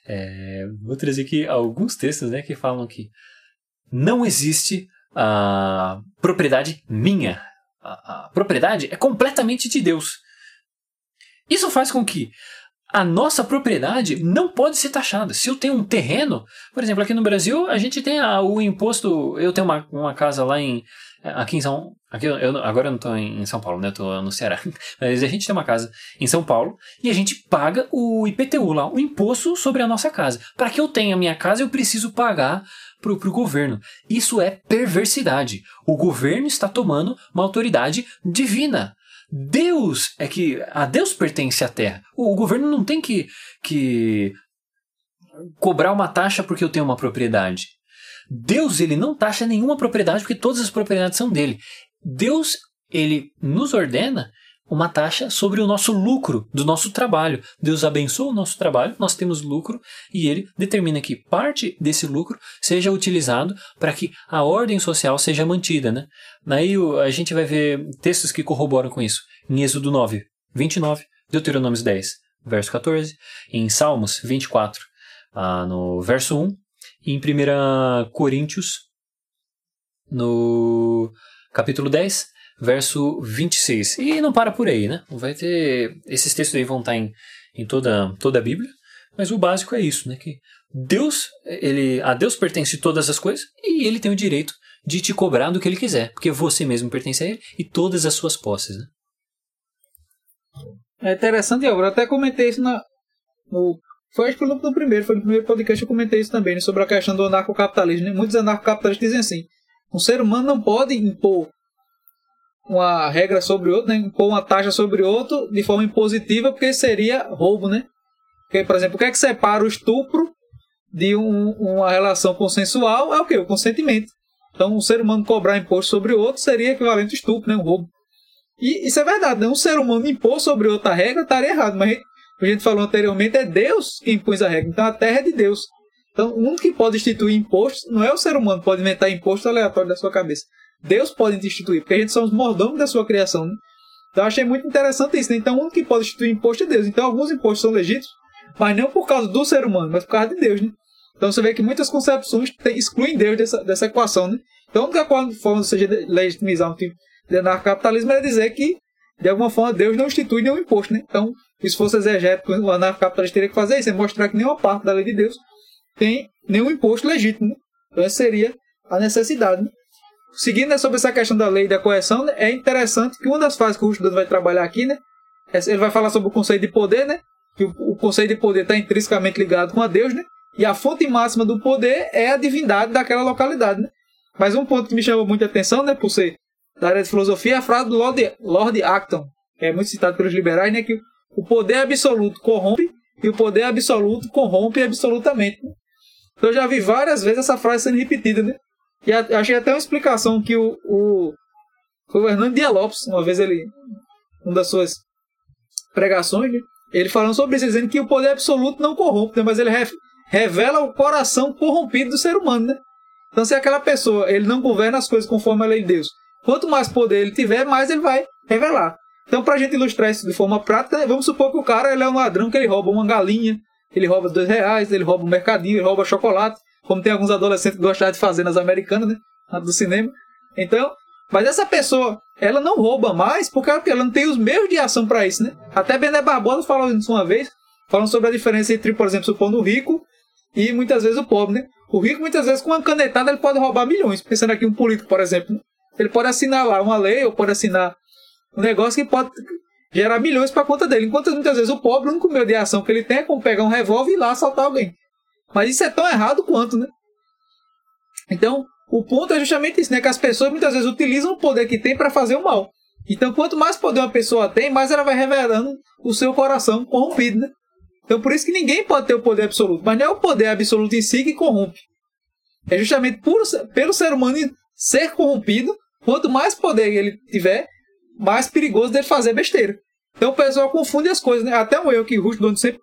É, vou trazer aqui alguns textos, né, que falam que não existe a propriedade minha. A, a propriedade é completamente de Deus. Isso faz com que a nossa propriedade não pode ser taxada. Se eu tenho um terreno, por exemplo, aqui no Brasil, a gente tem a, o imposto. Eu tenho uma, uma casa lá em. Aqui em São. Aqui eu, agora eu não estou em São Paulo, né? Eu estou no Ceará. Mas a gente tem uma casa em São Paulo e a gente paga o IPTU lá, o imposto sobre a nossa casa. Para que eu tenha minha casa, eu preciso pagar para o governo. Isso é perversidade. O governo está tomando uma autoridade divina. Deus é que. A Deus pertence a terra. O, o governo não tem que, que cobrar uma taxa porque eu tenho uma propriedade. Deus ele não taxa nenhuma propriedade porque todas as propriedades são dele. Deus ele nos ordena uma taxa sobre o nosso lucro do nosso trabalho. Deus abençoa o nosso trabalho, nós temos lucro e ele determina que parte desse lucro seja utilizado para que a ordem social seja mantida. Né? Daí a gente vai ver textos que corroboram com isso. Em Êxodo 9, 29, Deuteronômio 10, verso 14, em Salmos 24, ah, no verso 1, e em 1 Coríntios, no capítulo 10, verso 26. E não para por aí, né? Vai ter. Esses textos aí vão estar em, em toda, toda a Bíblia, mas o básico é isso, né? Que Deus, ele, a Deus pertence todas as coisas e ele tem o direito de te cobrar do que ele quiser, porque você mesmo pertence a ele e todas as suas posses, né? É interessante, eu até comentei isso na, no. Foi acho que no, no primeiro, foi no primeiro podcast eu comentei isso também, né, sobre a questão do anarcocapitalismo. Né? Muitos anarcocapitalistas dizem assim: um ser humano não pode impor uma regra sobre outro, né? impor uma taxa sobre outro de forma impositiva, porque seria roubo, né? Porque, por exemplo, o que é que separa o estupro de um, uma relação consensual? É o que? O consentimento. Então, um ser humano cobrar imposto sobre o outro seria equivalente ao estupro, né? Um roubo. E isso é verdade, né? Um ser humano impor sobre outra regra estaria errado, mas a gente falou anteriormente, é Deus que impôs a regra. Então, a terra é de Deus. Então, o único que pode instituir imposto não é o ser humano, pode inventar imposto aleatório da sua cabeça. Deus pode instituir, porque a gente somos mordomos da sua criação. Né? Então achei muito interessante isso. Né? Então o único que pode instituir imposto é Deus. Então alguns impostos são legítimos, mas não por causa do ser humano, mas por causa de Deus. Né? Então você vê que muitas concepções excluem Deus dessa, dessa equação. Né? Então a única forma de você legitimizar um tipo de anarcocapitalismo é dizer que, de alguma forma, Deus não institui nenhum imposto. Né? Então, se fosse exegético, o anarcocapitalista teria que fazer isso, é mostrar que nenhuma parte da lei de Deus tem nenhum imposto legítimo. Né? Então essa seria a necessidade. Né? Seguindo né, sobre essa questão da lei da correção, né, é interessante que uma das fases que o estudante vai trabalhar aqui, né, é, ele vai falar sobre o conceito de poder, né, que o, o conceito de poder está intrinsecamente ligado com a Deus, né, e a fonte máxima do poder é a divindade daquela localidade, né. Mas um ponto que me chamou muita atenção, né, por ser da área de filosofia, é a frase do Lord, Lord Acton, que é muito citado pelos liberais, né, que o poder absoluto corrompe e o poder absoluto corrompe absolutamente. Né? Então eu já vi várias vezes essa frase sendo repetida, né? E achei até uma explicação que o, o, foi o Hernando Dias Lopes, uma vez ele, uma das suas pregações, né? ele falando sobre isso, dizendo que o poder absoluto não corrompe, né? mas ele re, revela o coração corrompido do ser humano. Né? Então, se aquela pessoa ele não governa as coisas conforme a lei de Deus, quanto mais poder ele tiver, mais ele vai revelar. Então, para a gente ilustrar isso de forma prática, vamos supor que o cara ele é um ladrão que ele rouba uma galinha, ele rouba dois reais, ele rouba um mercadinho, ele rouba chocolate como tem alguns adolescentes que gostam de fazer nas americanas, né? Do cinema. Então, mas essa pessoa, ela não rouba mais porque ela não tem os meios de ação para isso, né? Até Bené Barbosa falou isso uma vez, falando sobre a diferença entre, por exemplo, supondo o rico e muitas vezes o pobre, né? O rico, muitas vezes, com uma canetada, ele pode roubar milhões. Pensando aqui um político, por exemplo. Né? Ele pode assinar lá uma lei ou pode assinar um negócio que pode gerar milhões para conta dele. Enquanto muitas vezes o pobre, o único meio de ação que ele tem é como pegar um revólver e ir lá assaltar alguém. Mas isso é tão errado quanto, né? Então, o ponto é justamente isso, né? Que as pessoas muitas vezes utilizam o poder que tem para fazer o mal. Então, quanto mais poder uma pessoa tem, mais ela vai revelando o seu coração corrompido, né? Então, por isso que ninguém pode ter o poder absoluto. Mas não é o poder absoluto em si que corrompe. É justamente por, pelo ser humano ser corrompido, quanto mais poder ele tiver, mais perigoso dele fazer besteira. Então o pessoal confunde as coisas, né? Até eu que Ruth Dono sempre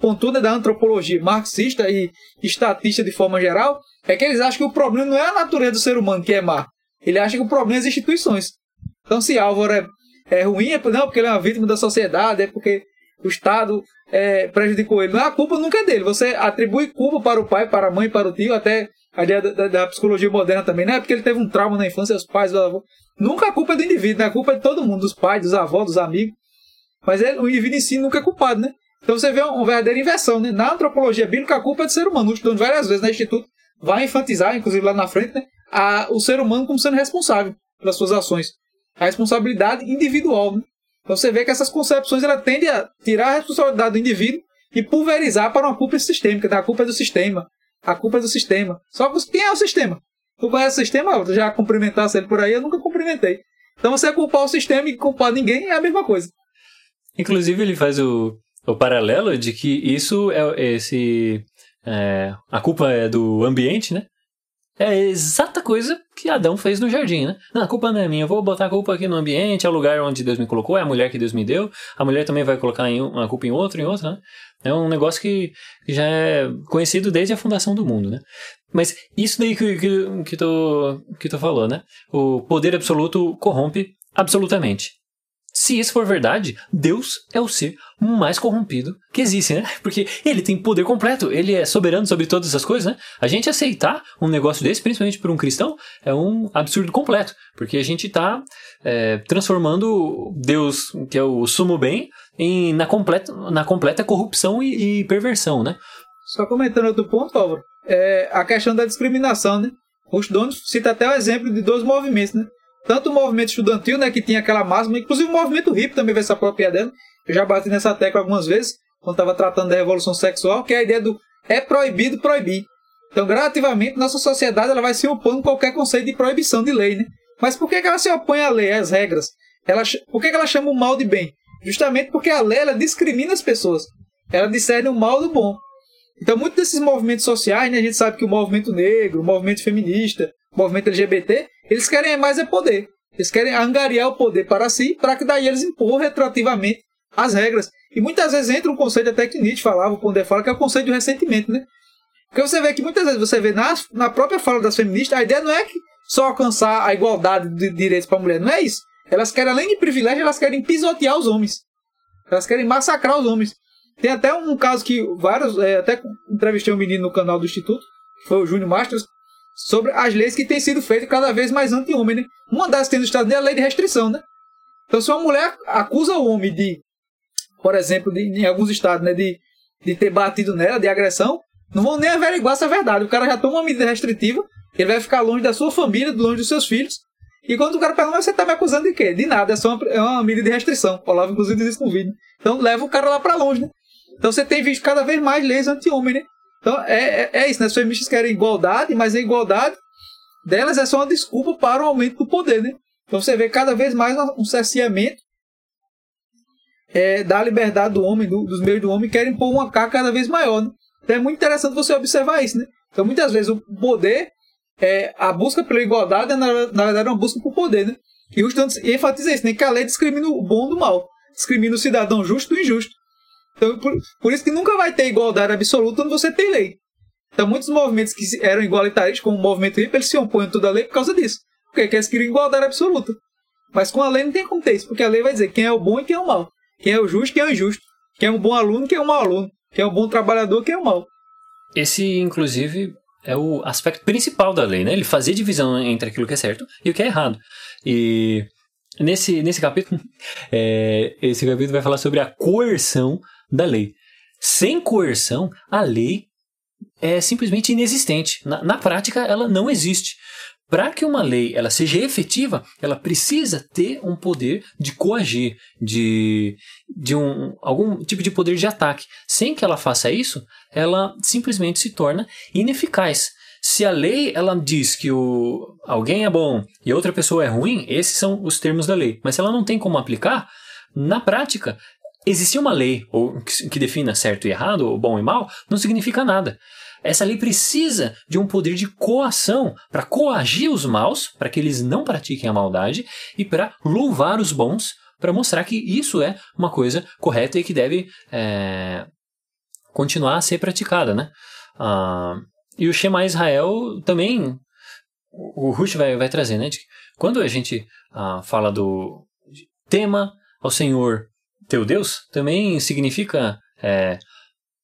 contudo da antropologia marxista e estatista de forma geral, é que eles acham que o problema não é a natureza do ser humano que é má. Ele acha que o problema é as instituições. Então, se Álvaro é, é ruim, é não, porque ele é uma vítima da sociedade, é porque o Estado é, prejudicou ele. Não, a culpa nunca é dele. Você atribui culpa para o pai, para a mãe, para o tio, até a ideia da, da, da psicologia moderna também, né? Porque ele teve um trauma na infância, os pais, o avô. Nunca a culpa é do indivíduo, né? A culpa é de todo mundo, dos pais, dos avós, dos amigos. Mas o indivíduo em si nunca é culpado, né? Então você vê uma, verdadeira inversão, né? Na antropologia bíblica, a culpa é do ser humano. O várias vezes no Instituto vai enfatizar, inclusive lá na frente, né? A, o ser humano como sendo responsável pelas suas ações. A responsabilidade individual, né? Então você vê que essas concepções ela tendem a tirar a responsabilidade do indivíduo e pulverizar para uma culpa sistêmica. Né? A culpa é do sistema. A culpa é do sistema. Só que quem é o sistema? Tu conhece o sistema? Já cumprimentasse ele por aí? Eu nunca cumprimentei. Então você culpar o sistema e culpar ninguém é a mesma coisa. Inclusive ele faz o, o paralelo de que isso é esse é, a culpa é do ambiente, né? É a exata coisa que Adão fez no jardim, né? Não, a culpa não é minha, eu vou botar a culpa aqui no ambiente, é o lugar onde Deus me colocou, é a mulher que Deus me deu, a mulher também vai colocar em uma culpa em outro, em outro, né? É um negócio que já é conhecido desde a fundação do mundo, né? Mas isso daí que, que, que, tu, que tu falou, né? O poder absoluto corrompe absolutamente. Se isso for verdade, Deus é o ser mais corrompido que existe, né? Porque ele tem poder completo, ele é soberano sobre todas as coisas, né? A gente aceitar um negócio desse, principalmente por um cristão, é um absurdo completo, porque a gente está é, transformando Deus, que é o sumo bem, em, na, completa, na completa corrupção e, e perversão, né? Só comentando outro ponto, Álvaro, é a questão da discriminação, né? O Donos cita até o exemplo de dois movimentos, né? Tanto o movimento estudantil, né, que tinha aquela máxima, inclusive o movimento hippie também vai se apropriar dela. Eu já bati nessa tecla algumas vezes, quando estava tratando da revolução sexual, que é a ideia do é proibido proibir. Então, gradativamente, nossa sociedade ela vai se opondo a qualquer conceito de proibição de lei, né? Mas por que, que ela se opõe à lei, às regras? Ela, por que, que ela chama o mal de bem? Justamente porque a lei ela discrimina as pessoas. Ela discerne o mal do bom. Então, muitos desses movimentos sociais, né, a gente sabe que o movimento negro, o movimento feminista, o movimento LGBT, eles querem mais é poder. Eles querem angariar o poder para si, para que daí eles impor retroativamente as regras. E muitas vezes entra um conceito até que Nietzsche falava, o Pondé fala, que é o conceito de ressentimento, né? Porque você vê que muitas vezes você vê na, na própria fala das feministas, a ideia não é que só alcançar a igualdade de direitos para a mulher, não é isso. Elas querem, além de privilégio, elas querem pisotear os homens. Elas querem massacrar os homens. Tem até um caso que vários, é, até entrevistei um menino no canal do Instituto, que foi o Júnior Masters, sobre as leis que têm sido feitas cada vez mais anti-homem, né? Uma das tem nos Estados Unidos é a lei de restrição, né? Então, se uma mulher acusa o homem de, por exemplo, de, em alguns estados, né, de, de ter batido nela, de agressão, não vão nem averiguar se é verdade. O cara já toma uma medida restritiva, ele vai ficar longe da sua família, longe dos seus filhos. E quando o cara pergunta, você tá me acusando de quê? De nada, é só uma, é uma medida de restrição. O Olavo, inclusive, diz isso no vídeo. Então, leva o cara lá para longe, né? Então, você tem visto cada vez mais leis anti-homem, né? Então é, é, é isso, né? As feministas querem igualdade, mas a igualdade delas é só uma desculpa para o aumento do poder, né? Então você vê cada vez mais um cerceamento é, da liberdade do homem, do, dos meios do homem, querem pôr uma carga cada vez maior. Né? Então é muito interessante você observar isso, né? Então muitas vezes o poder, é, a busca pela igualdade é na, na verdade uma busca por poder, né? E o Estudante enfatiza isso, né? Que a lei discrimina o bom do mal, discrimina o cidadão justo do injusto. Então, por, por isso que nunca vai ter igualdade absoluta quando você tem lei. Então, muitos movimentos que eram igualitários, como o movimento hippie, eles se opõem a toda a lei por causa disso. Porque eles queriam igualdade absoluta. Mas com a lei não tem como ter isso, porque a lei vai dizer quem é o bom e quem é o mal. Quem é o justo e quem é o injusto. Quem é um bom aluno e quem é um mau aluno. Quem é um bom trabalhador e quem é o mau. Esse, inclusive, é o aspecto principal da lei, né? Ele fazia divisão entre aquilo que é certo e o que é errado. E nesse, nesse capítulo, é, esse capítulo vai falar sobre a coerção da lei. Sem coerção, a lei é simplesmente inexistente. Na, na prática, ela não existe. Para que uma lei ela seja efetiva, ela precisa ter um poder de coagir, de, de um, algum tipo de poder de ataque. Sem que ela faça isso, ela simplesmente se torna ineficaz. Se a lei ela diz que o, alguém é bom e outra pessoa é ruim, esses são os termos da lei. Mas se ela não tem como aplicar, na prática, existir uma lei ou que, defina certo e errado, ou bom e mal, não significa nada. Essa lei precisa de um poder de coação para coagir os maus, para que eles não pratiquem a maldade, e para louvar os bons, para mostrar que isso é uma coisa correta e que deve é, continuar a ser praticada. Né? Ah, e o Shema Israel também, o Rush vai, vai trazer, né? Quando a gente ah, fala do tema ao Senhor teu Deus também significa é,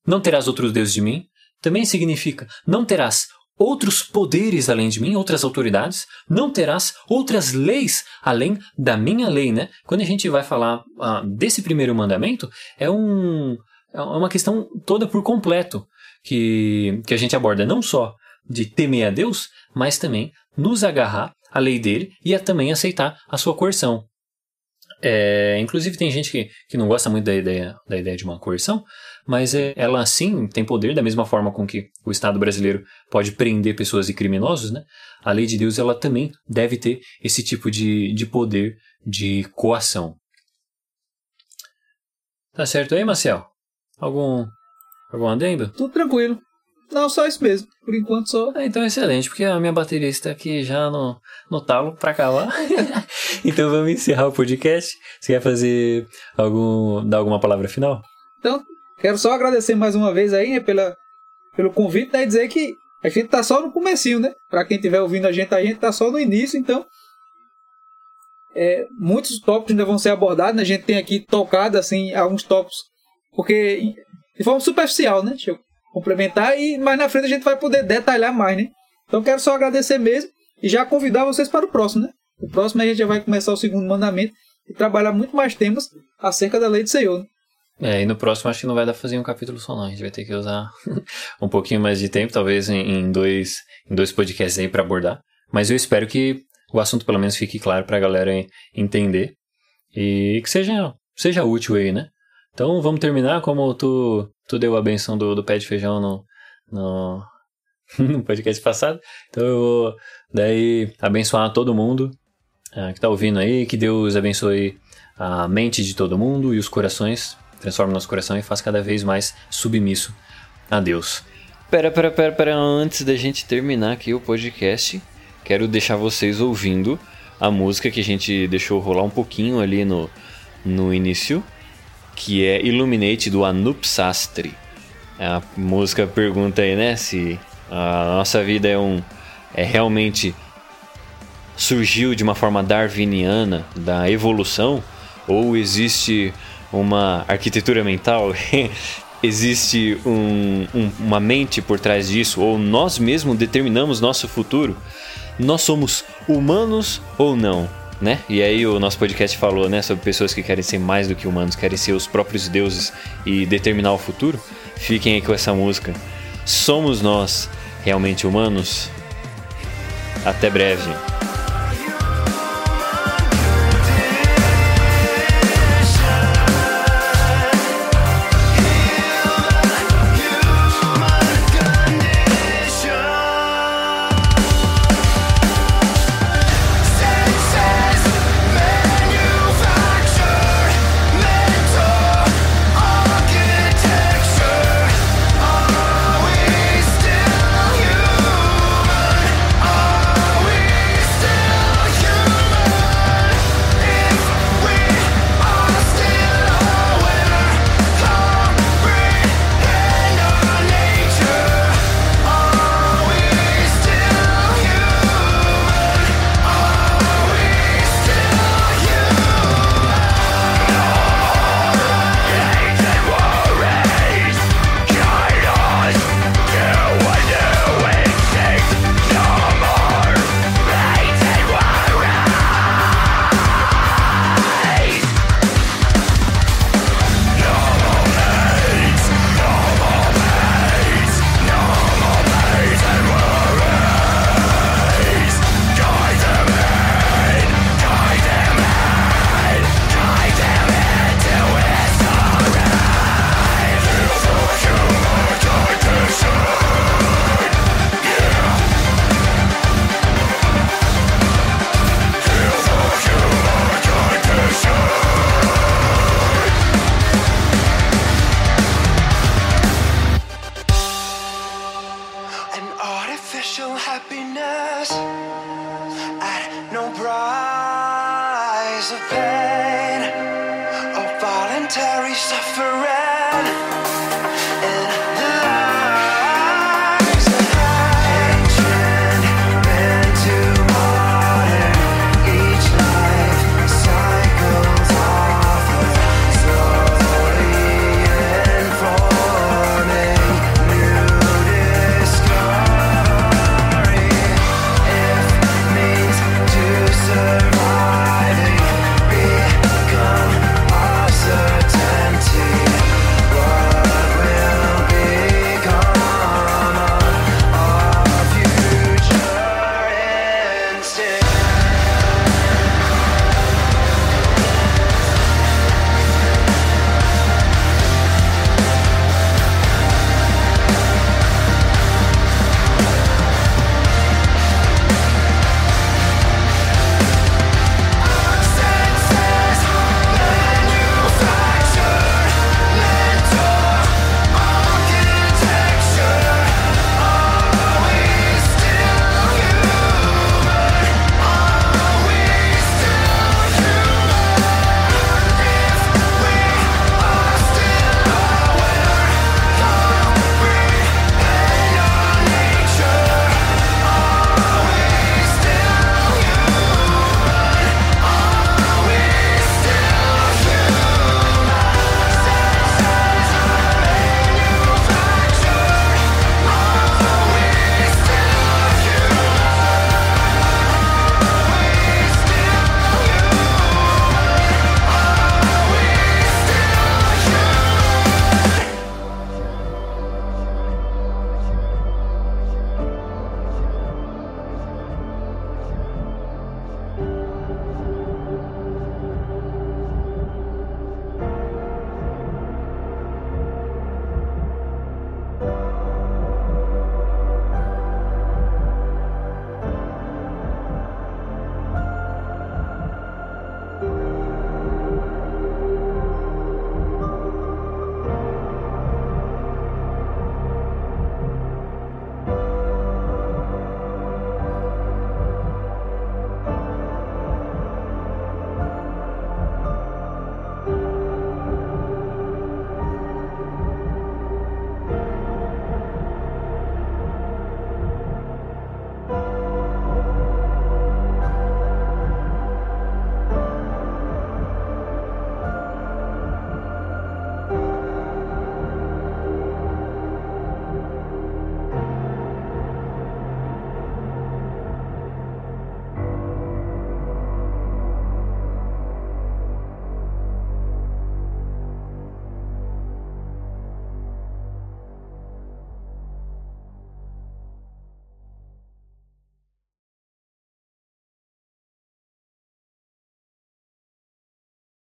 não terás outros deuses de mim, também significa não terás outros poderes além de mim, outras autoridades, não terás outras leis além da minha lei, né? Quando a gente vai falar ah, desse primeiro mandamento, é, um, é uma questão toda por completo que, que a gente aborda, não só de temer a Deus, mas também nos agarrar à lei dele e a também aceitar a sua coerção. É, inclusive tem gente que, que não gosta muito da ideia, da ideia de uma coerção, mas é, ela sim tem poder da mesma forma com que o Estado brasileiro pode prender pessoas e criminosos, né? A lei de Deus ela também deve ter esse tipo de, de poder de coação. Tá certo aí, Marcel? Algum algum adendo? Tudo tranquilo. Não, só isso mesmo. Por enquanto só. Ah, então excelente, porque a minha bateria está aqui já no, no talo para acabar. então vamos encerrar o podcast. Você quer fazer algum. dar alguma palavra final? Então, quero só agradecer mais uma vez aí, né, pela, pelo convite, né, e dizer que a gente tá só no comecinho, né? Para quem estiver ouvindo a gente, a gente tá só no início, então. É, muitos tópicos ainda vão ser abordados, né? A gente tem aqui tocado, assim, alguns tópicos, porque de forma superficial, né? Eu complementar e mais na frente a gente vai poder detalhar mais, né? Então quero só agradecer mesmo e já convidar vocês para o próximo, né? O próximo a gente já vai começar o segundo mandamento e trabalhar muito mais temas acerca da lei do Senhor. Né? É, e no próximo acho que não vai dar pra fazer um capítulo só não, a gente vai ter que usar um pouquinho mais de tempo, talvez em, dois, em dois podcasts aí para abordar. Mas eu espero que o assunto pelo menos fique claro pra galera entender e que seja, seja útil aí, né? Então vamos terminar como tu, tu deu a benção do, do pé de feijão no, no, no podcast passado. Então eu vou daí abençoar todo mundo uh, que está ouvindo aí, que Deus abençoe a mente de todo mundo e os corações, transforme nosso coração e faça cada vez mais submisso a Deus. Pera, pera, pera, pera, antes da gente terminar aqui o podcast, quero deixar vocês ouvindo a música que a gente deixou rolar um pouquinho ali no, no início que é Illuminate do Anup Sastri. A música pergunta aí, né, se a nossa vida é um é realmente surgiu de uma forma darwiniana da evolução ou existe uma arquitetura mental, existe um, um, uma mente por trás disso ou nós mesmos determinamos nosso futuro? Nós somos humanos ou não? Né? E aí o nosso podcast falou, né, sobre pessoas que querem ser mais do que humanos, querem ser os próprios deuses e determinar o futuro. Fiquem aí com essa música. Somos nós realmente humanos? Até breve.